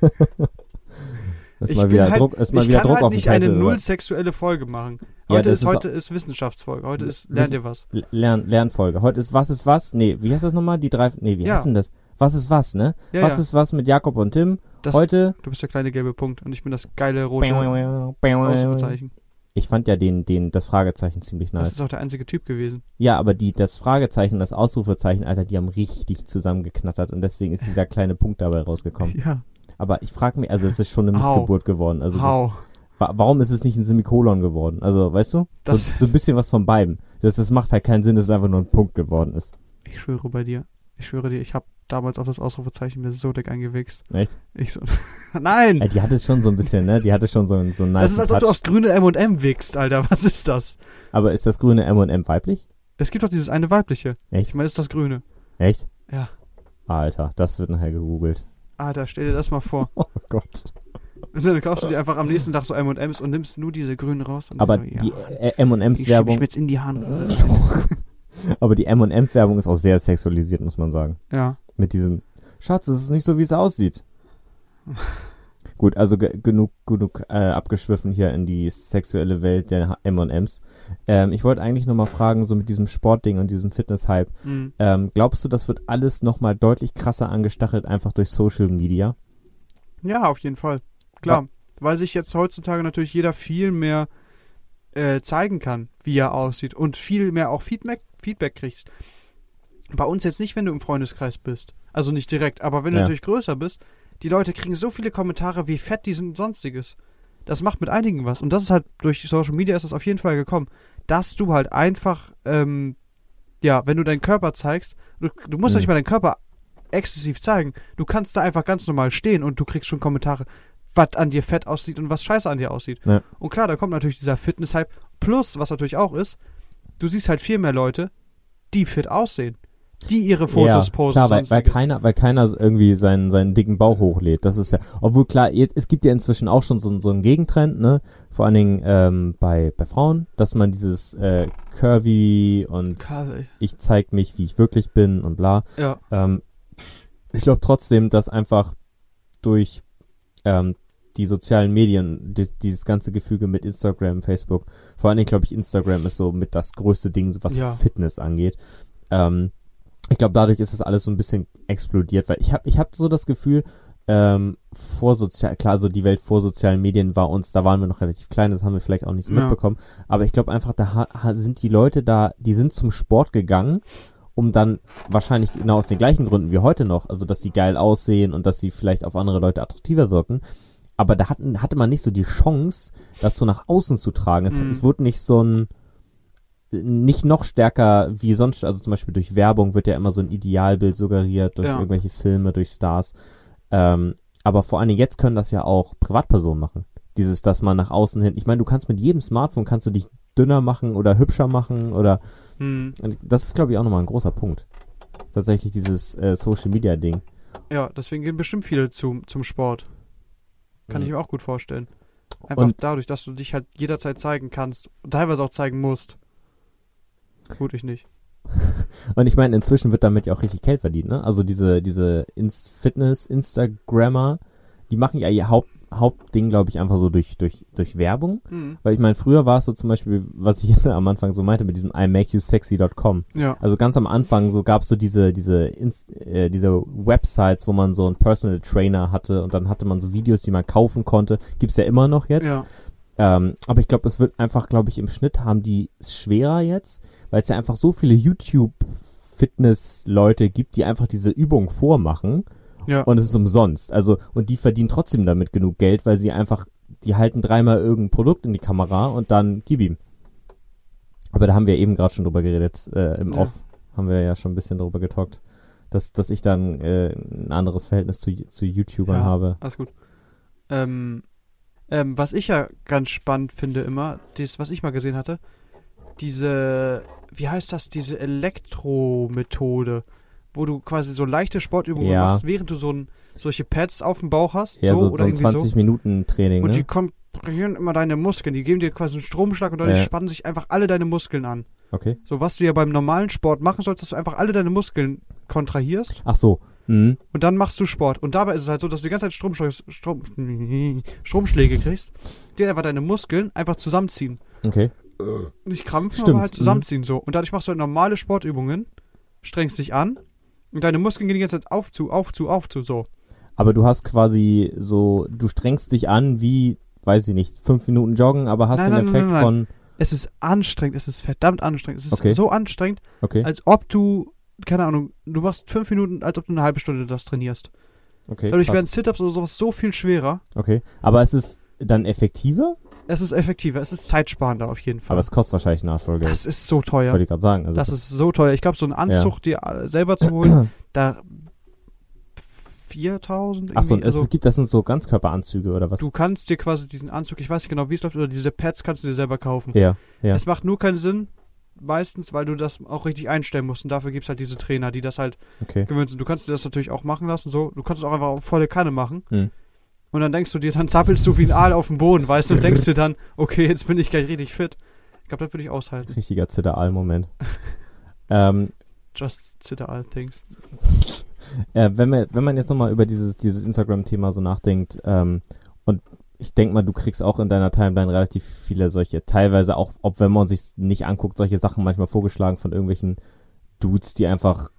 Ist mal wieder halt, Druck, ist mal ich wieder kann Druck halt auf nicht eine Kaiser. null sexuelle Folge machen. Ja, Heute das ist, ist heute ist Wissenschaftsfolge. Heute ist lernt ihr was. Lern, Lernfolge. Heute ist was ist was? Nee, wie heißt das nochmal? Die drei, nee, wie Ja. heißt denn das? Was ist was, ne? Ja, was ja. ist was mit Jakob und Tim? Das, Heute. Du bist der kleine gelbe Punkt und ich bin das geile rote Ausrufezeichen. Ich fand ja den, den, das Fragezeichen ziemlich Das nice. ist auch der einzige Typ gewesen. Ja, aber die, das Fragezeichen, das Ausrufezeichen, Alter, die haben richtig zusammengeknattert und deswegen ist dieser kleine Punkt dabei rausgekommen. Ja. Aber ich frage mich, also es ist schon eine. Missgeburt geworden. Also das, wa warum ist es nicht ein Semikolon geworden? Also, weißt du? So, Das, so ein bisschen was von beiden. Das, das macht halt keinen Sinn, dass es einfach nur ein Punkt geworden ist. ich schwöre bei dir. Ich schwöre dir, ich habe damals auf das Ausrufezeichen mir so dick eingewichst. Echt? Ich so. [laughs] Nein! Ja, die hatte schon so ein bisschen, ne? Die hatte schon so ein so einen das nice ist, als ob Touch. du aufs grüne M&M wickst, Alter. [laughs] Was ist das? Aber ist das grüne M&M weiblich? Es gibt doch dieses eine weibliche. Echt? Ich meine, ist das grüne. Echt? Ja. Alter, das wird nachher gegoogelt. Alter, stell dir das mal vor. [laughs] Oh Gott. Und dann kaufst du dir einfach am nächsten Tag so M&M's und nimmst nur diese grünen raus. Und Aber so, die ja, äh, M&M's ich mich jetzt in die Hand. Aber die M&M's Werbung ist auch sehr sexualisiert, muss man sagen. ja. Mit diesem Schatz, es ist nicht so, wie es aussieht. [laughs] Gut, also ge genug, genug äh, abgeschwiffen hier in die sexuelle Welt der M&M's. Ähm, ich wollte eigentlich nochmal fragen, so mit diesem Sportding und diesem Fitness-Hype. Mhm. Ähm, glaubst du, das wird alles nochmal deutlich krasser angestachelt, einfach durch Social Media? Ja, auf jeden Fall. Klar. Weil sich jetzt heutzutage natürlich jeder viel mehr äh, zeigen kann, wie er aussieht. Und viel mehr auch Feedback, Feedback kriegst. Bei uns jetzt nicht, wenn du im Freundeskreis bist. Also nicht direkt, aber wenn du Ja. natürlich größer bist, die Leute kriegen so viele Kommentare, wie fett die sind und sonstiges. Das macht mit einigen was. Und das ist halt, durch Social Media ist das auf jeden Fall gekommen. Dass du halt einfach, ähm, ja, wenn du deinen Körper zeigst, du, du musst Mhm. nicht mal deinen Körper exzessiv zeigen. Du kannst da einfach ganz normal stehen und du kriegst schon Kommentare, was an dir fett aussieht und was scheiße an dir aussieht. Ja. Und klar, da kommt natürlich dieser Fitness-Hype. Plus, was natürlich auch ist, du siehst halt viel mehr Leute, die fit aussehen. Die ihre Fotos ja, posten. klar, weil, weil keiner, weil keiner irgendwie seinen, seinen dicken Bauch hochlädt. Das ist ja, obwohl klar, jetzt, es gibt ja inzwischen auch schon so, so einen Gegentrend, ne? Vor allen Dingen ähm, bei, bei Frauen, dass man dieses äh, Curvy und Karl, ich zeig mich, wie ich wirklich bin und bla. Ja, Ähm, ich glaube trotzdem, dass einfach durch ähm, die sozialen Medien, die, dieses ganze Gefüge mit Instagram, Facebook, vor allen Dingen glaube ich, Instagram ist so mit das größte Ding, was Ja. Fitness angeht. Ähm, ich glaube, dadurch ist das alles so ein bisschen explodiert, weil ich habe ich hab so das Gefühl, ähm, vor sozial, klar, so die Welt vor sozialen Medien war uns, da waren wir noch relativ klein, das haben wir vielleicht auch nicht so Ja. mitbekommen, aber ich glaube einfach, da sind die Leute da, die sind zum Sport gegangen, um dann wahrscheinlich genau aus den gleichen Gründen wie heute noch, also dass sie geil aussehen und dass sie vielleicht auf andere Leute attraktiver wirken, aber da hatten, hatte man nicht so die Chance, das so nach außen zu tragen. Es, Mhm. es wurde nicht so ein, nicht noch stärker wie sonst, also zum Beispiel durch Werbung wird ja immer so ein Idealbild suggeriert, durch Ja. irgendwelche Filme, durch Stars. Ähm, aber vor allen Dingen jetzt können das ja auch Privatpersonen machen. Dieses, dass man nach außen hin, ich meine, du kannst mit jedem Smartphone kannst du dich dünner machen oder hübscher machen oder hm. das ist, glaube ich, auch nochmal ein großer Punkt. Tatsächlich dieses äh, Social Media Ding. ja, deswegen gehen bestimmt viele zum, zum Sport. Kann Mhm. ich mir auch gut vorstellen. Einfach Und- dadurch, dass du dich halt jederzeit zeigen kannst und teilweise auch zeigen musst. Gut, ich nicht. [laughs] Und ich meine, inzwischen wird damit ja auch richtig Geld verdient, ne? Also diese, diese Inst Fitness, Instagrammer, die machen ja ihr Haupt, Hauptding, glaube ich, einfach so durch, durch, durch Werbung. Hm. Weil ich meine, früher war es so zum Beispiel, was ich jetzt [laughs] am Anfang so meinte, mit diesem imakeyousexy.com. Ja. Also ganz am Anfang so gab es so diese, diese, Inst äh, diese Websites, wo man so einen Personal Trainer hatte und dann hatte man so Videos, die man kaufen konnte. Gibt's ja immer noch jetzt. Ja. Ähm, aber ich glaube, es wird einfach, glaube ich, im Schnitt haben die es schwerer jetzt, weil es ja einfach so viele YouTube-Fitness-Leute gibt, die einfach diese Übung vormachen Ja. und es ist umsonst. Also, und die verdienen trotzdem damit genug Geld, weil sie einfach, die halten dreimal irgendein Produkt in die Kamera und dann gib ihm. Aber da haben wir eben gerade schon drüber geredet, äh, im Ja. Off haben wir ja schon ein bisschen drüber getalkt, dass, dass ich dann äh, ein anderes Verhältnis zu, zu YouTubern Ja. habe. Alles gut. Ähm, ähm, was ich ja ganz spannend finde immer, dieses, was ich mal gesehen hatte, diese, wie heißt das, diese Elektromethode, wo du quasi so leichte Sportübungen Ja. machst, während du so ein, solche Pads auf dem Bauch hast, Ja, so, so, oder ein irgendwie 20 Minuten Training, so. Und ne? die komprimieren immer deine Muskeln, die geben dir quasi einen Stromschlag und dadurch Ja. spannen sich einfach alle deine Muskeln an. Okay. So, was du ja beim normalen Sport machen sollst, dass du einfach alle deine Muskeln kontrahierst. Ach so, Mhm. und dann machst du Sport. Und dabei ist es halt so, dass du die ganze Zeit Stromschläge, Strom, [laughs] Stromschläge kriegst, die einfach deine Muskeln einfach zusammenziehen. Okay. Nicht krampfen, Stimmt, aber halt mhm. zusammenziehen so. Und dadurch machst du halt normale Sportübungen, strengst dich an und deine Muskeln gehen die ganze Zeit auf zu, auf zu, auf zu, so. Aber du hast quasi so, du strengst dich an wie, weiß ich nicht, fünf Minuten joggen, aber hast Nein, den nein, Effekt nein, von, Es ist anstrengend, es ist verdammt anstrengend. Es ist Okay. so anstrengend, okay, als ob du, keine Ahnung, du machst fünf Minuten, als ob du eine halbe Stunde das trainierst. okay, Dadurch krass. werden Sit-Ups oder sowas so viel schwerer. okay. Aber es ist dann effektiver, Es ist effektiver, es ist zeitsparender auf jeden Fall. aber es kostet wahrscheinlich Geld. das ist so teuer. Wollte ich gerade sagen. Also das, ist so teuer. Ich glaube, so einen Anzug dir äh, selber zu holen, [clears throat] da 4000 Achso, es also, gibt, das sind so Ganzkörperanzüge oder was? Du kannst dir quasi diesen Anzug, ich weiß nicht genau, wie es läuft, oder diese Pads kannst du dir selber kaufen. Ja, ja. Es macht nur keinen Sinn, meistens, weil du das auch richtig einstellen musst. Und dafür gibt es halt diese Trainer, die das halt Okay. gewöhnt sind. Du kannst dir das natürlich auch machen lassen, so. Du kannst es auch einfach auf volle Kanne machen. Hm. Und dann denkst du dir, dann zappelst du wie ein Aal auf dem Boden, weißt du, und denkst dir dann, okay, jetzt bin ich gleich richtig fit. Ich glaube, das würde ich aushalten. Richtiger Zitteral-Moment. [laughs] ähm, Just sit all things. äh, wenn, wir, wenn man jetzt nochmal über dieses, dieses Instagram-Thema so nachdenkt, ähm, und ich denke mal, du kriegst auch in deiner Timeline relativ viele solche, teilweise auch, ob wenn man sich nicht anguckt, solche Sachen manchmal vorgeschlagen von irgendwelchen Dudes, die einfach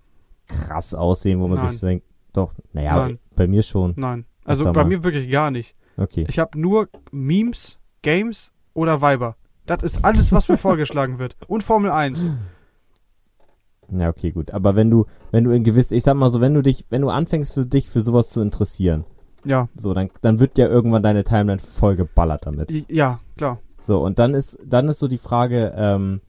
krass aussehen, wo man Nein. sich denkt, doch, naja, Nein. bei mir schon. Nein. Also bei mal. mir wirklich gar nicht. Okay. Ich habe nur Memes, Games oder Weiber. Das ist alles, was mir [laughs] vorgeschlagen wird. Und Formel 1. Ja, okay, gut. Aber wenn du, wenn du in gewiss, ich sag mal so, wenn du dich, wenn du anfängst für dich für sowas zu interessieren, Ja. so, dann, dann wird ja irgendwann deine Timeline voll geballert damit. Ja, klar. So, und dann ist, dann ist so die Frage, ähm,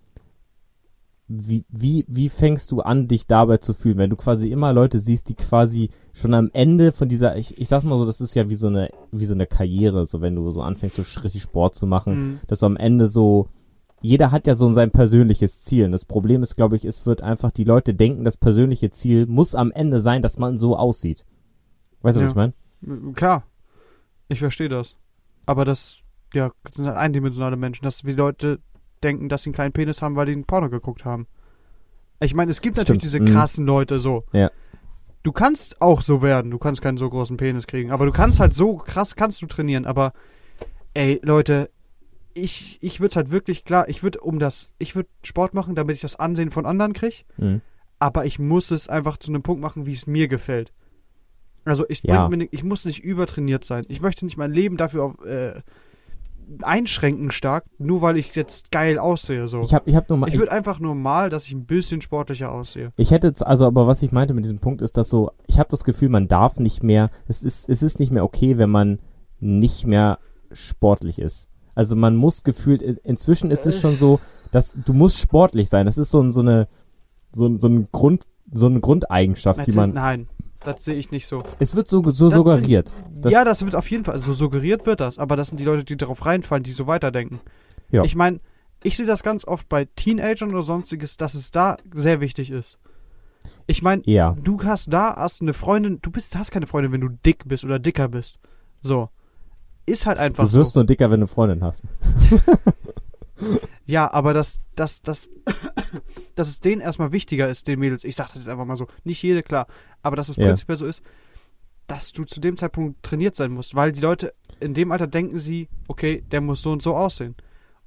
wie, wie, wie fängst du an, dich dabei zu fühlen, wenn du quasi immer Leute siehst, die quasi schon am Ende von dieser, ich, ich sag's mal so, das ist ja wie so eine, wie so eine Karriere, so wenn du so anfängst, so richtig Sport zu machen, Mhm. dass du am Ende so, jeder hat ja so sein persönliches Ziel. Und das Problem ist, glaube ich, es wird einfach, die Leute denken, das persönliche Ziel muss am Ende sein, dass man so aussieht. Weißt du, was Ja. ich meine? Klar. Ich verstehe das. Aber das, ja, sind halt eindimensionale Menschen, dass die Leute denken, dass sie einen kleinen Penis haben, weil die ein Porno geguckt haben. Ich meine, es gibt natürlich Stimmt. diese Mhm. krassen Leute so. Ja. Du kannst auch so werden, du kannst keinen so großen Penis kriegen, aber du kannst halt so krass kannst du trainieren, aber ey, Leute, ich, ich würde es halt wirklich klar, ich würde um das, ich würde Sport machen, damit ich das Ansehen von anderen kriege, Mhm. aber ich muss es einfach zu einem Punkt machen, wie es mir gefällt. Also ich, Ja. mir nicht, ich muss nicht übertrainiert sein. Ich möchte nicht mein Leben dafür auf, äh, einschränken stark, nur weil ich jetzt geil aussehe. So. Ich hab, ich hab nur mal, Ich würde einfach nur mal, dass ich ein bisschen sportlicher aussehe. Ich hätte jetzt, also, aber was ich meinte mit diesem Punkt ist, dass so, ich habe das Gefühl, man darf nicht mehr, es ist, es ist nicht mehr okay, wenn man nicht mehr sportlich ist. Also man muss gefühlt, in- inzwischen ist es schon so, dass du musst sportlich sein. Das ist so, so eine, so, so ein Grund, so eine Grundeigenschaft, Das die man, nein, das sehe ich nicht so. es wird so, so Das suggeriert. Das- ja, das wird auf jeden Fall, also suggeriert wird das, aber das sind die Leute, die darauf reinfallen, die so weiterdenken. Ja. Ich meine, ich sehe das ganz oft bei Teenagern oder sonstiges, dass es da sehr wichtig ist. Ich meine, Ja. du hast da, hast eine Freundin, du bist, hast keine Freundin, wenn du dick bist oder dicker bist. So. Ist halt einfach Du wirst so. nur dicker, wenn du eine Freundin hast. [laughs] Ja, aber dass, dass, dass, [laughs] dass es denen erstmal wichtiger ist, den Mädels, ich sag das jetzt einfach mal so, nicht jede, klar, aber dass es Ja. prinzipiell so ist, dass du zu dem Zeitpunkt trainiert sein musst, weil die Leute in dem Alter denken sie, okay, der muss so und so aussehen.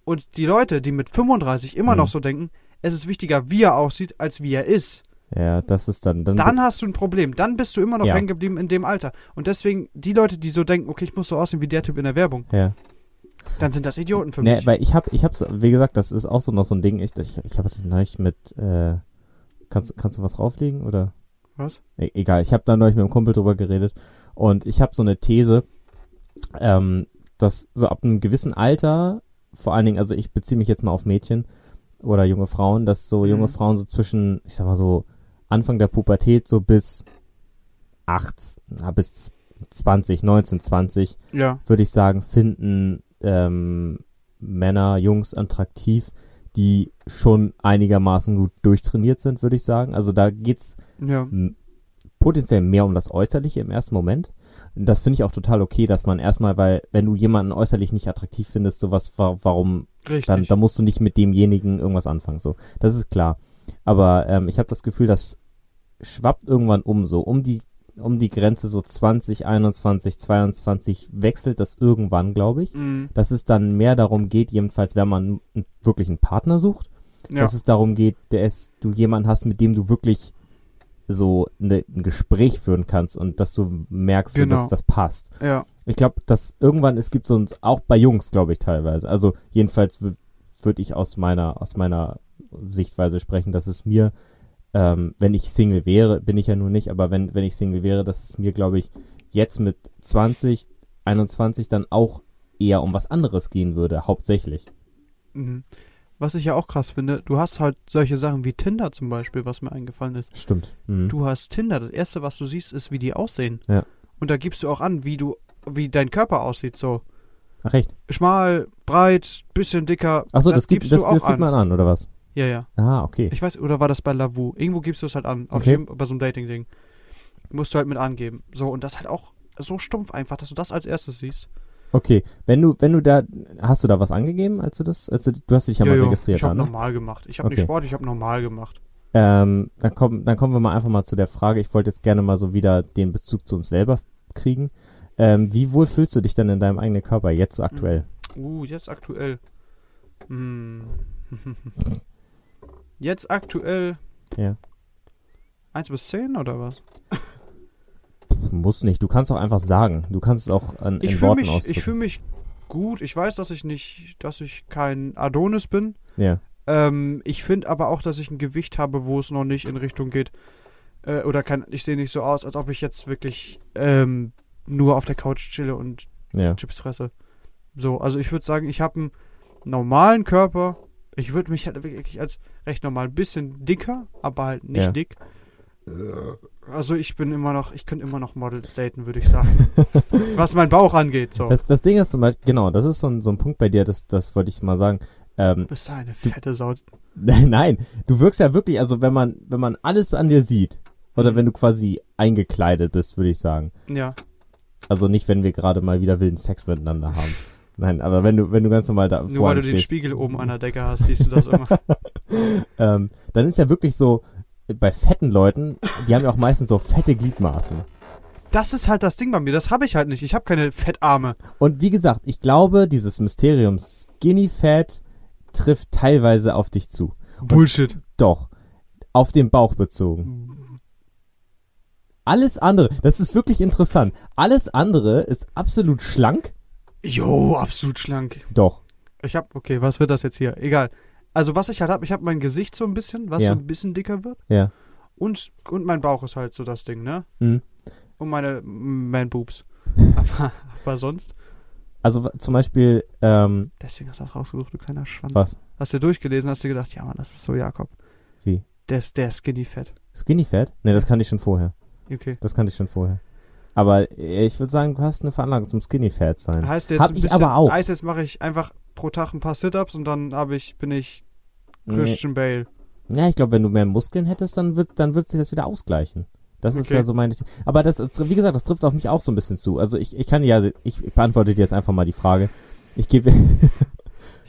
Und die Leute, die mit 35 immer Mhm. noch so denken, es ist wichtiger, wie er aussieht, als wie er ist. Ja, das ist dann, dann, Dann hast du ein Problem. Dann bist du immer noch Ja. hängen geblieben in dem Alter. Und deswegen, die Leute, die so denken, okay, ich muss so aussehen wie der Typ in der Werbung, ja. Dann sind das Idioten für Nee, mich. weil ich hab, ich hab's, wie gesagt, das ist auch so noch so ein Ding. Ich, ich, ich habe neulich mit, äh, kannst, kannst du was drauflegen oder? Was? E egal, ich habe da neulich mit einem Kumpel drüber geredet und ich habe so eine These, ähm, dass so ab einem gewissen Alter, vor allen Dingen, also ich beziehe mich jetzt mal auf Mädchen oder junge Frauen, dass so junge Mhm. Frauen so zwischen, ich sag mal so, Anfang der Pubertät so bis 8, na, bis 20, 19, 20, Ja. würde ich sagen, finden ähm, Männer, Jungs attraktiv, die schon einigermaßen gut durchtrainiert sind, würde ich sagen. Also da geht's Ja. potenziell mehr um das Äußerliche im ersten Moment. Und das finde ich auch total okay, dass man erstmal, weil wenn du jemanden äußerlich nicht attraktiv findest, sowas, wa warum, Richtig. dann, dann musst du nicht mit demjenigen irgendwas anfangen. So, das ist klar. Aber ähm, ich habe das Gefühl, das schwappt irgendwann um so, um die um die Grenze so 20, 21, 22 wechselt das irgendwann, glaube ich. Mhm. Dass es dann mehr darum geht, jedenfalls, wenn man wirklich einen Partner sucht, Ja. dass es darum geht, ist, du jemanden hast, mit dem du wirklich so ne, ein Gespräch führen kannst und dass du merkst, so, Genau. dass das passt. ja. Ich glaube, dass irgendwann, es gibt so ein, auch bei Jungs, glaube ich, teilweise. Also jedenfalls würde ich aus meiner, aus meiner Sichtweise sprechen, dass es mir, ähm, wenn ich Single wäre, bin ich ja nun nicht, aber wenn, wenn ich Single wäre, dass es mir, glaube ich, jetzt mit 20, 21 dann auch eher um was anderes gehen würde, hauptsächlich. Mhm. Was ich ja auch krass finde, du hast halt solche Sachen wie Tinder zum Beispiel, was mir eingefallen ist. Stimmt. Mhm. Du hast Tinder, das erste, was du siehst, ist, wie die aussehen. Ja. Und da gibst du auch an, wie du, wie dein Körper aussieht, so. Ach, recht. Schmal, breit, bisschen dicker. Achso, das, gibt, gibst das, du auch das gibt an. man an, oder was? Ja, ja. Ah, okay. Ich weiß, oder war das bei Lavu? Irgendwo gibst du es halt an. Auf Okay. jedem, bei so einem Dating-Ding. Musst du halt mit angeben. So, und das halt auch so stumpf einfach, dass du das als erstes siehst. Okay, wenn du, wenn du da, hast du da was angegeben, als du das, als du, hast dich ja mal Jojo, registriert, Ich habe ne? normal gemacht. Ich habe Okay. nicht Sport, ich habe normal gemacht. Ähm, dann, komm, dann kommen wir mal einfach mal zu der Frage. Ich wollte jetzt gerne mal so wieder den Bezug zu uns selber kriegen. Ähm, wie wohl fühlst du dich denn in deinem eigenen Körper jetzt aktuell? Uh, jetzt aktuell. Hm. [laughs] Jetzt aktuell Ja. 1 bis 10 oder was? Muss nicht. Du kannst auch einfach sagen. Du kannst es auch an, Ich in fühle Worten mich, ausdrücken. ich fühle mich gut. Ich weiß, dass ich nicht, dass ich kein Adonis bin. ja. Ähm, ich finde aber auch, dass ich ein Gewicht habe, wo es noch nicht in Richtung geht. Äh, oder kann, ich sehe nicht so aus, als ob ich jetzt wirklich ähm, nur auf der Couch chille und Ja. Chips fresse. So, also ich würde sagen, ich habe einen normalen Körper. Ich würde mich halt wirklich als recht normal, ein bisschen dicker, aber halt nicht Ja. dick. Also ich bin immer noch, ich könnte immer noch Models daten, würde ich sagen. [laughs] Was mein Bauch angeht, so. Das, das Ding ist zum Beispiel, genau, das ist so ein, so ein Punkt bei dir, das, das wollte ich mal sagen. Ähm, Du bist eine fette Sau. [laughs] Nein, du wirkst ja wirklich, also wenn man, wenn man alles an dir sieht, oder Mhm. wenn du quasi eingekleidet bist, würde ich sagen. Ja. Also nicht, wenn wir gerade mal wieder wilden Sex miteinander haben. Nein, aber wenn du, wenn du ganz normal da Nur vor weil du den stehst, Spiegel oben an der Decke hast, siehst du das immer. [laughs] ähm, dann ist ja wirklich so, bei fetten Leuten, die haben ja auch meistens so fette Gliedmaßen. Das ist halt das Ding bei mir, das habe ich halt nicht. Ich habe keine Fettarme. Und wie gesagt, ich glaube, dieses Mysterium Skinny Fat trifft teilweise auf dich zu. Bullshit. Doch. Auf den Bauch bezogen. Alles andere, das ist wirklich interessant. Alles andere ist absolut schlank. Jo, absolut schlank. Doch. Ich hab, okay, was wird das jetzt hier? Egal. Also was ich halt habe, ich habe mein Gesicht so ein bisschen, was Ja. so ein bisschen dicker wird. Ja. Und, und mein Bauch ist halt so das Ding, ne? Mhm. Und meine Man-Boobs. [laughs] aber, aber sonst. Also w- zum Beispiel, ähm, Deswegen hast du das rausgesucht, du kleiner Schwanz. was? Hast du durchgelesen, hast du gedacht, ja Mann, das ist so Jakob. Wie? Der ist, der ist skinny fett. Skinny Fat? Ne, das kannte ich schon vorher. Okay. Das kannte ich schon vorher. Aber äh, ich würde sagen, du hast eine Veranlagung zum Skinny Fat sein. Heißt jetzt Hab ein ich bisschen, aber auch. Heißt jetzt mache ich einfach pro Tag ein paar Sit-Ups und dann habe ich, bin ich Nee. Christian Bale. Ja, ich glaube, wenn du mehr Muskeln hättest, dann wird, dann wird sich das wieder ausgleichen. Das ist Okay. ja so meine. Aber das, ist- wie gesagt, das trifft auf mich auch so ein bisschen zu. Also ich, ich kann ja, ich beantworte dir jetzt einfach mal die Frage. Ich gebe, [laughs]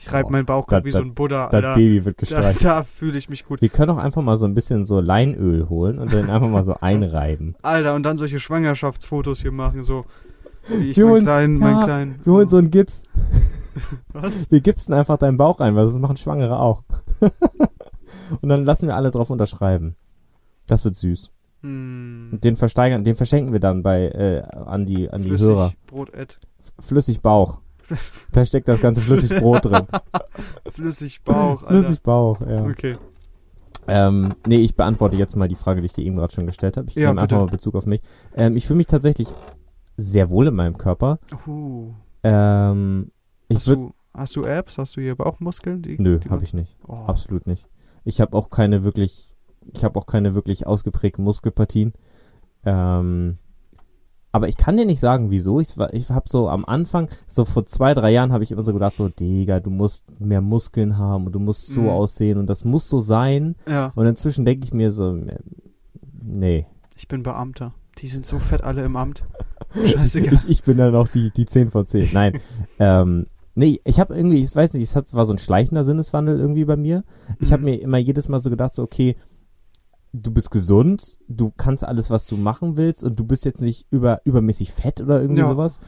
Ich reibe Oh, meinen Bauch das- wie so das- ein Buddha, das. Baby wird Da, gestreicht. da fühle ich mich gut. Wir können auch einfach mal so ein bisschen so Leinöl holen und dann einfach mal so [laughs] einreiben. Alter, und dann solche Schwangerschaftsfotos hier machen, so. Wie ich Wir meinen holen- kleinen, ja, meinen kleinen. Wir holen so einen Gips. [laughs] Was? Wir gipsen einfach deinen Bauch ein, weil das machen Schwangere auch. [laughs] und dann lassen wir alle drauf unterschreiben. Das wird süß. Und den versteigern, den verschenken wir dann bei äh, an die an die Flüssig Hörer. Brot. Flüssig Bauch. [laughs] Da steckt das ganze flüssig Brot drin. [laughs] Flüssig Bauch, Alter. Flüssig Bauch, ja. Okay. Ähm, nee, ich beantworte jetzt mal die Frage, die ich dir eben gerade schon gestellt habe. Ich Ja, nehme einfach mal Bezug auf mich. Ähm, ich fühle mich tatsächlich sehr wohl in meinem Körper. Uh. Ähm, ich Hast du, hast du Abs? Hast du hier Bauchmuskeln? Die, Nö, die habe ich nicht. Oh. Absolut nicht. Ich habe auch keine wirklich, ich habe auch keine wirklich ausgeprägten Muskelpartien. Ähm, aber ich kann dir nicht sagen, wieso. Ich, war- ich habe so am Anfang, so vor zwei, drei Jahren, habe ich immer so gedacht, so, Digga, du musst mehr Muskeln haben und du musst so Mhm. aussehen und das muss so sein. Ja, Und inzwischen denke ich mir so, äh, nee. ich bin Beamter. Die sind so fett alle im Amt. Scheißegal. Ich, [laughs] ich bin dann auch die, die 10 von 10. Nein. [laughs] ähm, nee, ich habe irgendwie, ich weiß nicht, es hat, war so ein schleichender Sinneswandel irgendwie bei mir. Ich habe Mhm. mir immer jedes Mal so gedacht, so, okay, du bist gesund, du kannst alles, was du machen willst und du bist jetzt nicht über, übermäßig fett oder irgendwie Ja. sowas.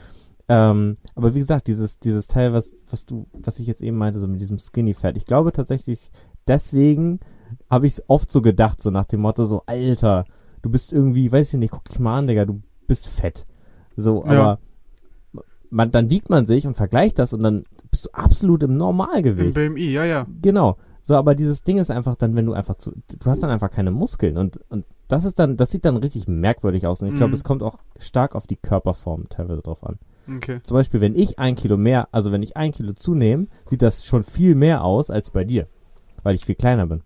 Ähm, aber wie gesagt, dieses, dieses Teil, was, was du, was ich jetzt eben meinte, so mit diesem Skinny Fat, ich glaube tatsächlich, deswegen habe ich es oft so gedacht, so nach dem Motto, so, Alter, du bist irgendwie, weiß ich nicht, guck dich mal an, Digga, du bist fett. So, Ja. aber man, dann wiegt man sich und vergleicht das und dann bist du absolut im Im Normalgewicht. BMI, ja, ja. Genau. So, aber dieses Ding ist einfach dann, wenn du einfach zu, du hast dann einfach keine Muskeln und, und das ist dann, das sieht dann richtig merkwürdig aus und ich glaube, Mhm. es kommt auch stark auf die Körperform teilweise drauf an. Okay. Zum Beispiel, wenn ich ein Kilo mehr, also wenn ich ein Kilo zunehme, sieht das schon viel mehr aus als bei dir, weil ich viel kleiner bin.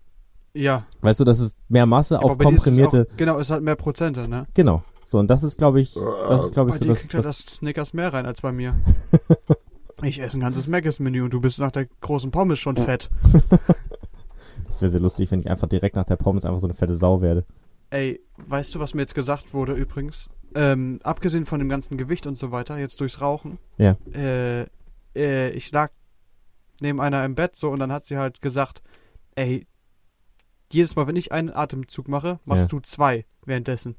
Ja. Weißt du, das ist mehr Masse Aber auf dir ist es komprimierte, Auch, genau, ist halt mehr Prozente, ne? genau. So, und das ist, glaube ich, das ist, glaube ich, Bei so das, kriegt das, das Snickers mehr rein als bei mir. [laughs] ich esse ein ganzes Mc's-Menü und du bist nach der großen Pommes schon fett. [laughs] das wäre sehr lustig, wenn ich einfach direkt nach der Pommes einfach so eine fette Sau werde. Ey, weißt du, was mir jetzt gesagt wurde übrigens? Ähm, abgesehen von dem ganzen Gewicht und so weiter, jetzt durchs Rauchen. Ja. Äh, äh, ich lag neben einer im Bett so und dann hat sie halt gesagt, ey, jedes Mal, wenn ich einen Atemzug mache, machst Ja. du zwei währenddessen.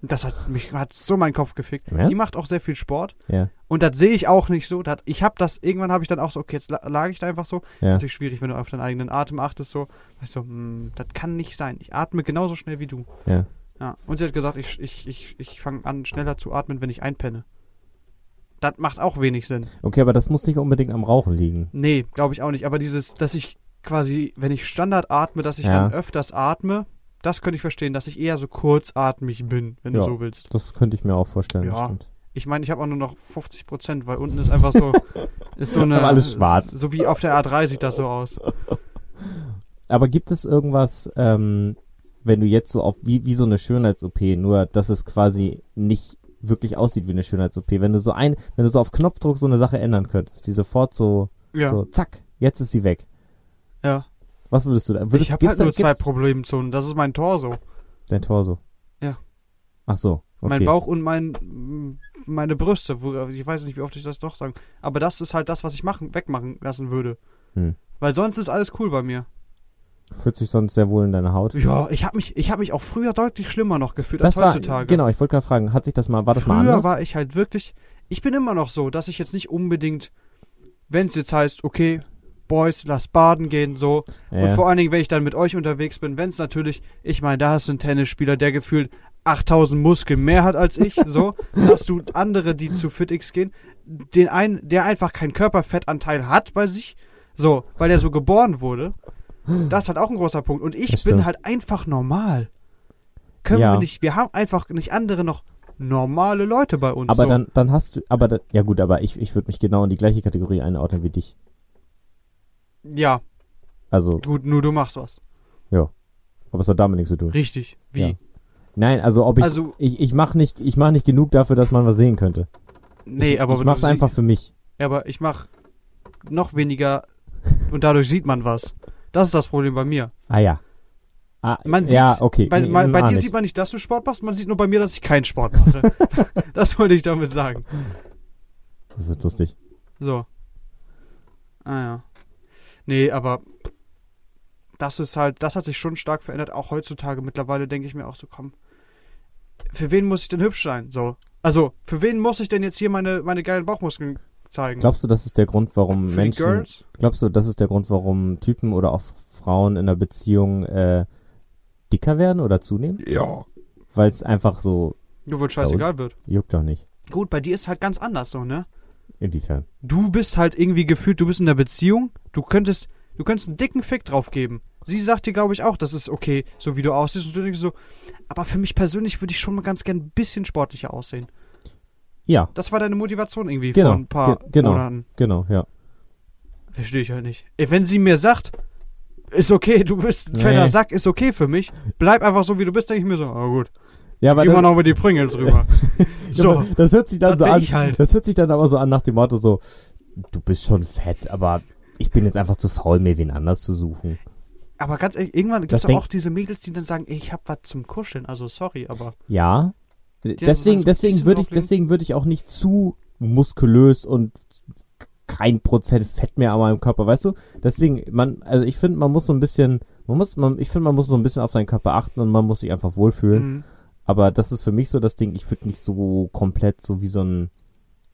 Das hat mich hat so meinen Kopf gefickt. Die macht auch sehr viel Sport Ja, und das sehe ich auch nicht so. Das, ich habe das, irgendwann habe ich dann auch so, okay, jetzt la- lag ich da einfach so. ja. Natürlich schwierig, wenn du auf deinen eigenen Atem achtest, so. Ich so, hm, das kann nicht sein. Ich atme genauso schnell wie du. Ja. Ja. Und sie hat gesagt, ich, ich, ich, ich fange an, schneller zu atmen, wenn ich einpenne. Das macht auch wenig Sinn. Okay, aber das muss nicht unbedingt am Rauchen liegen. Nee, glaube ich auch nicht. Aber dieses, dass ich quasi, wenn ich Standard atme, dass ich Ja. dann öfters atme, das könnte ich verstehen, dass ich eher so kurzatmig bin, wenn Ja. du so willst. Das könnte ich mir auch vorstellen. das Ja. stimmt. Ich meine, ich habe auch nur noch 50 Prozent, weil unten ist einfach so, [laughs] ist so eine, alles schwarz. So wie auf der A3 sieht das so aus. [laughs] Aber gibt es irgendwas, ähm, wenn du jetzt so auf, wie, wie so eine Schönheits-OP, nur dass es quasi nicht wirklich aussieht wie eine Schönheits-OP, wenn du so ein, wenn du so auf Knopfdruck so eine Sache ändern könntest, die sofort so, Ja, so, zack, jetzt ist sie weg. ja. Was würdest du da? Würdest, ich habe halt nur zwei gibt's Problemzonen. Das ist mein Torso. Dein Torso. Ja. Ach so, okay. Mein Bauch und mein, meine Brüste. Wo, ich weiß nicht, wie oft ich das doch sagen. Aber das ist halt das, was ich machen, wegmachen lassen würde. Hm. Weil sonst ist alles cool bei mir. Fühlt sich sonst sehr wohl in deiner Haut. Ja, ich habe mich, ich habe mich auch früher deutlich schlimmer noch gefühlt Das als war, heutzutage. genau, ich wollte gerade fragen, hat sich das mal, war das früher mal anders? war ich halt wirklich. Ich bin immer noch so, dass ich jetzt nicht unbedingt, wenn es jetzt heißt, okay, Boys, lass baden gehen, so. Und ja. vor allen Dingen, wenn ich dann mit euch unterwegs bin, wenn es natürlich, ich meine, da hast du einen Tennisspieler, der gefühlt 8000 Muskeln mehr hat als ich, so. [laughs] Hast du andere, die zu FitX gehen, den einen, der einfach keinen Körperfettanteil hat bei sich, so, weil er so geboren wurde. Das ist halt auch ein großer Punkt. Und ich bin halt einfach normal. Können Ja. wir nicht, wir haben einfach nicht andere noch normale Leute bei uns. aber so. dann, dann hast du, aber da, ja gut, aber ich, ich würde mich genau in die gleiche Kategorie einordnen wie dich. Ja, Also, gut, nur du machst was. aber es hat damit nichts zu tun. Richtig. Wie? Ja. Nein, also ob ich, Also- ich, ich mach nicht, ich mach nicht genug dafür, dass man was sehen könnte. Nee, ich, aber ich mach's einfach für mich. Ja, aber ich mach noch weniger und dadurch sieht man was. Das ist das Problem bei mir. Ah ja. Ah, Man sieht, ja, okay. Bei, Nee, bei, bei dir nicht. sieht man nicht, dass du Sport machst, man sieht nur bei mir, dass ich keinen Sport mache. [laughs] [laughs] das wollte ich damit sagen. Das ist lustig. So. Ah ja. Nee, aber das ist halt, das hat sich schon stark verändert. Auch heutzutage mittlerweile denke ich mir auch so, komm, für wen muss ich denn hübsch sein? So. Also, für wen muss ich denn jetzt hier meine, meine geilen Bauchmuskeln zeigen? Glaubst du, das ist der Grund, warum für Menschen, die Girls? glaubst du, das ist der Grund, warum Typen oder auch Frauen in einer Beziehung äh, dicker werden oder zunehmen? Ja. Weil es einfach so Nur weil scheißegal wird. juckt doch nicht. Gut, bei dir ist halt ganz anders so, ne? Inwiefern? Du bist halt irgendwie gefühlt, du bist in der Beziehung, du könntest, du könntest einen dicken Fick drauf geben. Sie sagt dir, glaube ich, auch, das ist okay, so wie du aussiehst. Und du denkst so, aber für mich persönlich würde ich schon mal ganz gern ein bisschen sportlicher aussehen. Ja, Das war deine Motivation irgendwie Genau, vor ein paar ge- genau. Monaten. genau, ja. Verstehe ich halt nicht. Ey, Wenn sie mir sagt, ist okay, du bist ein fetter Nee. Sack, ist okay für mich, bleib einfach so, wie du bist, denke ich mir so, oh gut, Ja, aber das, noch mit die Prügel drüber. [laughs] so, das hört sich dann so an. halt. Das hört sich dann aber so an nach dem Motto so, du bist schon fett, aber ich bin jetzt einfach zu faul, mir wen anders zu suchen. aber ganz ehrlich, irgendwann gibt es auch diese Mädels, die dann sagen, ey, ich hab was zum Kuscheln, also sorry, aber Ja. Deswegen, so deswegen würde ich, deswegen würde ich auch nicht zu muskulös und kein Prozent Fett mehr an meinem Körper, weißt du? Deswegen, man, also ich finde, man muss so ein bisschen Man muss, man, ich finde, man muss so ein bisschen auf seinen Körper achten und man muss sich einfach wohlfühlen. Mhm. Aber das ist für mich so das Ding, ich würde nicht so komplett so wie so ein,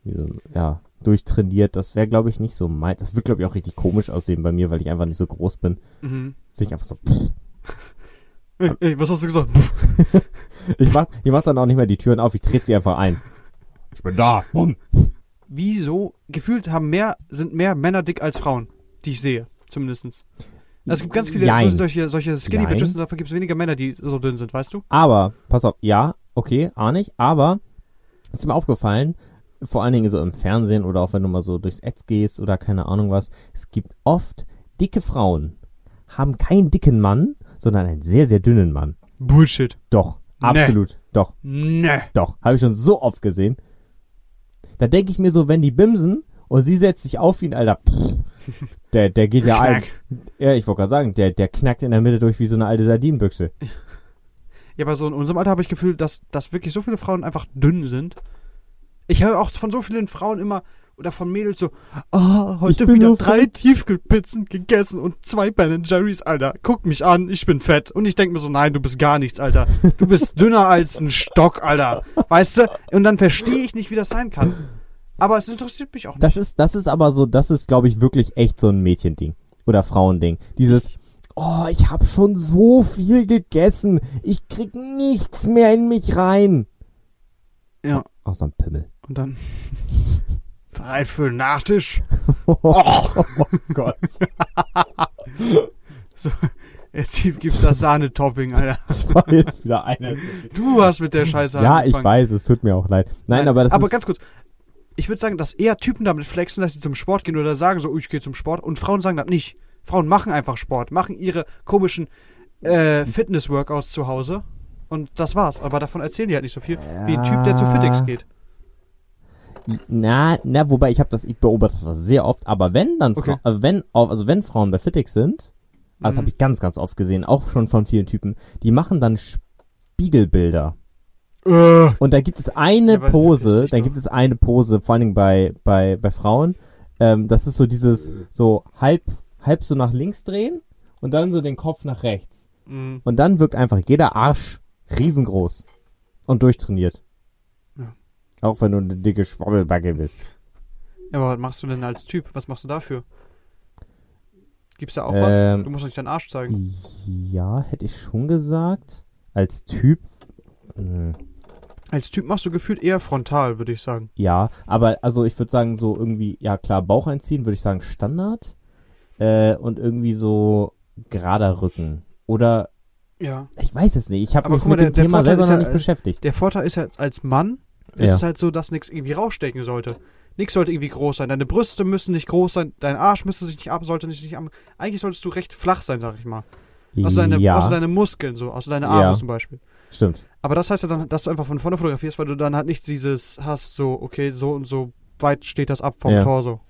wie so ein ja, durchtrainiert. Das wäre, glaube ich, nicht so mein. Das wird, glaube ich, auch richtig komisch aussehen bei mir, weil ich einfach nicht so groß bin. Mhm. Sich einfach so. Ey, ey, was hast du gesagt? [laughs] Ich mach, ich mach dann auch nicht mehr die Türen auf, ich trete sie einfach ein. Ich bin da. Bumm. Wieso? Gefühlt haben mehr, sind mehr Männer dick als Frauen, die ich sehe, zumindestens. Also es gibt ganz viele Jein. so, solche, solche Skinny Jein. Bitches und dafür gibt es weniger Männer, die so dünn sind, weißt du? Aber, pass auf, ja, okay, ahne ich, aber ist mir aufgefallen, vor allen Dingen so im Fernsehen oder auch wenn du mal so durchs Ads gehst oder keine Ahnung was, es gibt oft dicke Frauen, haben keinen dicken Mann, sondern einen sehr, sehr dünnen Mann. Bullshit. Doch, Nee. absolut, doch, Ne. doch, habe ich schon so oft gesehen. Da denke ich mir so, wenn die bimsen und sie setzt sich auf wie ein alter, pff, der, der geht ja ein. Ja, ich wollte gerade sagen, der, der knackt in der Mitte durch wie so eine alte Sardinenbüchse. Ja, aber so in unserem Alter habe ich Gefühl, dass, dass wirklich so viele Frauen einfach dünn sind. Ich höre auch von so vielen Frauen immer oder von Mädels so, ah, Ich heute bin wieder drei fett." Tiefkühlpizzen gegessen und zwei Ben Jerry's, Alter. Guck mich an, ich bin fett. Und ich denke mir so, nein, du bist gar nichts, Alter. Du bist [laughs] dünner als ein Stock, Alter. Weißt du? Und dann verstehe ich nicht, wie das sein kann. Aber es interessiert mich auch nicht. Das ist, das ist aber so, das ist, glaube ich, wirklich echt so ein Mädchending. Oder Frauending. Dieses, oh, ich habe schon so viel gegessen. Ich krieg nichts mehr in mich rein. Ja. Außer ein Pimmel. Und dann [laughs] bereit für den Nachtisch. [laughs] Oh, Gott. [laughs] Jetzt gibt's das Sahnetopping, Alter. Das war jetzt wieder eine. Du hast mit der Scheiße Ja, ich angefangen. weiß, es tut mir auch leid. Nein, aber das aber ist, ganz kurz. Ich würde sagen, dass eher Typen damit flexen, dass sie zum Sport gehen oder sagen so, oh, ich gehe zum Sport. Und Frauen sagen das nicht. Frauen machen einfach Sport, machen ihre komischen äh, Fitness-Workouts zu Hause. Und das war's. Aber davon erzählen die halt nicht so viel. Wie ein Typ, der zu Fitix geht. na, na, wobei ich habe das, ich beobachte das sehr oft, aber wenn dann, Okay. Also wenn, also wenn Frauen bei Fitix sind, also Mhm. habe ich ganz, ganz oft gesehen, auch schon von vielen Typen, die machen dann Spiegelbilder. Äh. Und da gibt es eine Ja, Pose, da doch. gibt es eine Pose, vor allen Dingen bei, bei, bei Frauen, ähm, das ist so dieses, so halb, halb so nach links drehen und dann so den Kopf nach rechts. Mhm. Und dann wirkt einfach jeder Arsch riesengroß und durchtrainiert. Ja. Auch wenn du eine dicke Schwabbelbacke bist. Ja, aber was machst du denn als Typ? Was machst du dafür? Gibt's da auch Ähm, was? Du musst nicht deinen Arsch zeigen. Ja, hätte ich schon gesagt. Als Typ, mh, Als Typ machst du gefühlt eher frontal, würde ich sagen. ja, aber also ich würde sagen so irgendwie, ja klar, Bauch einziehen, würde ich sagen Standard. Äh, und irgendwie so gerader Rücken. Oder, Ja. ich weiß es nicht, ich habe mich mal, mit der- dem der Thema Vorteil selber ist noch ja, nicht äh, beschäftigt. Der Vorteil ist ja, als Mann ist Ja. es halt so, dass nichts irgendwie rausstecken sollte. Nichts sollte irgendwie groß sein. Deine Brüste müssen nicht groß sein, dein Arsch müsste sich nicht ab, sollte nicht sich am. Eigentlich solltest du recht flach sein, sag ich mal. Außer deine, ja, außer deine Muskeln, so, außer deine Arme Ja. zum Beispiel. stimmt. Aber das heißt ja dann, dass du einfach von vorne fotografierst, weil du dann halt nicht dieses hast, so, okay, so und so weit steht das ab vom Ja. Torso.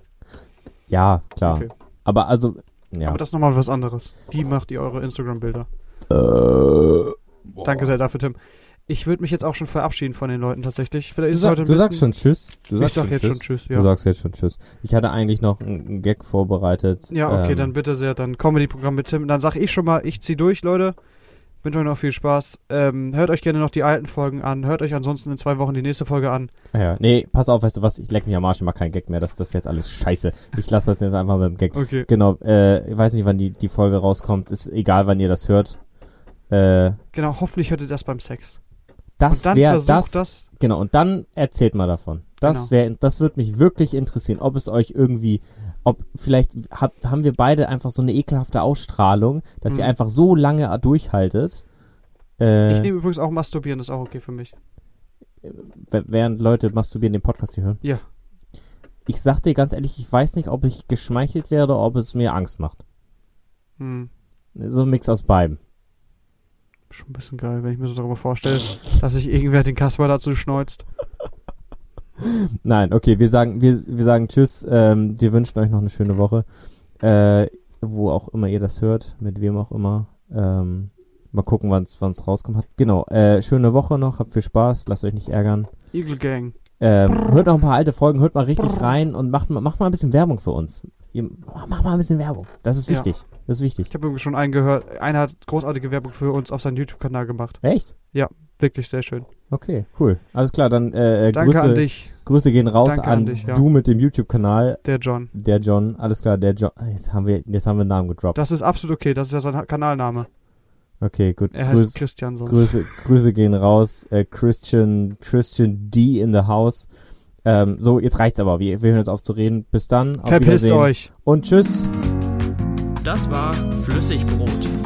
Ja, klar. Okay. Aber also, ja. Aber das ist nochmal was anderes. Wie macht ihr eure Instagram-Bilder? Danke sehr dafür, Tim. Ich würde mich jetzt auch schon verabschieden von den Leuten tatsächlich. Vielleicht du, sag, du sagst schon Tschüss. Du Ich sagst sag schon jetzt Tschüss. schon Tschüss, Du ja. sagst jetzt schon Tschüss. Ich hatte eigentlich noch einen einen Gag vorbereitet. Ja, okay, ähm, dann bitte sehr. Dann Comedy-Programm mit Tim. Dann sag ich schon mal, ich zieh durch, Leute. Wünsche euch noch viel Spaß. Ähm, hört euch gerne noch die alten Folgen an. Hört euch ansonsten in zwei Wochen die nächste Folge an. Ja, nee, pass auf, weißt du was, ich leck mich am Arsch, ich mach keinen Gag mehr, das, das wäre jetzt alles scheiße. Ich lasse das jetzt einfach mit dem Gag. Okay. Genau, äh, ich weiß nicht, wann die, die Folge rauskommt, ist egal, wann ihr das hört. Äh, Genau, hoffentlich hört ihr das beim Sex. das wäre das, das. genau, und dann erzählt mal davon. Das Genau. wäre, das würde mich wirklich interessieren, ob es euch irgendwie, ob vielleicht habt, haben wir beide einfach so eine ekelhafte Ausstrahlung, dass Mhm. ihr einfach so lange durchhaltet. Äh, Ich nehme übrigens auch Masturbieren, das ist auch okay für mich. während Leute masturbieren den Podcast hier hören. Ja. Ich sag dir ganz ehrlich, ich weiß nicht, ob ich geschmeichelt werde oder ob es mir Angst macht. Hm. So ein Mix aus beiden. Schon ein bisschen geil, wenn ich mir so darüber vorstelle, dass sich irgendwer den Kasper dazu schneuzt. Nein, okay, wir sagen, wir, wir sagen Tschüss. Ähm, wir wünschen euch noch eine schöne Woche. Äh, wo auch immer ihr das hört, mit wem auch immer. Ähm, mal gucken, wann es rauskommt. Hat- Genau, äh, schöne Woche noch, habt viel Spaß, lasst euch nicht ärgern. Eagle Gang. Ähm, hört noch ein paar alte Folgen, hört mal richtig rein und macht mal, macht mal ein bisschen Werbung für uns. ihr, mach mal ein bisschen Werbung. Das ist Ja. wichtig. Das ist wichtig. Ich habe schon einen gehört. Einer hat großartige Werbung für uns auf seinem YouTube-Kanal gemacht. Echt? Wirklich sehr schön. Okay, cool. Alles klar, dann äh, äh, Danke Grüße, an dich, Grüße gehen raus Danke an, an dich, ja. du mit dem YouTube-Kanal, der John. der John. Alles klar, der John. Jetzt haben wir, jetzt haben wir einen Namen gedroppt. Das ist absolut okay. Das ist ja sein Kanalname. Okay, gut. Er heißt Grüß, Christian sonst. Grüße, Grüße gehen raus. Äh, Christian, Christian D in the house. Ähm, so, jetzt reicht's aber. Wir, wir hören jetzt auf zu reden. Bis dann. Auf Verpisst Wiedersehen. euch. Und tschüss. Das war Flüssigbrot.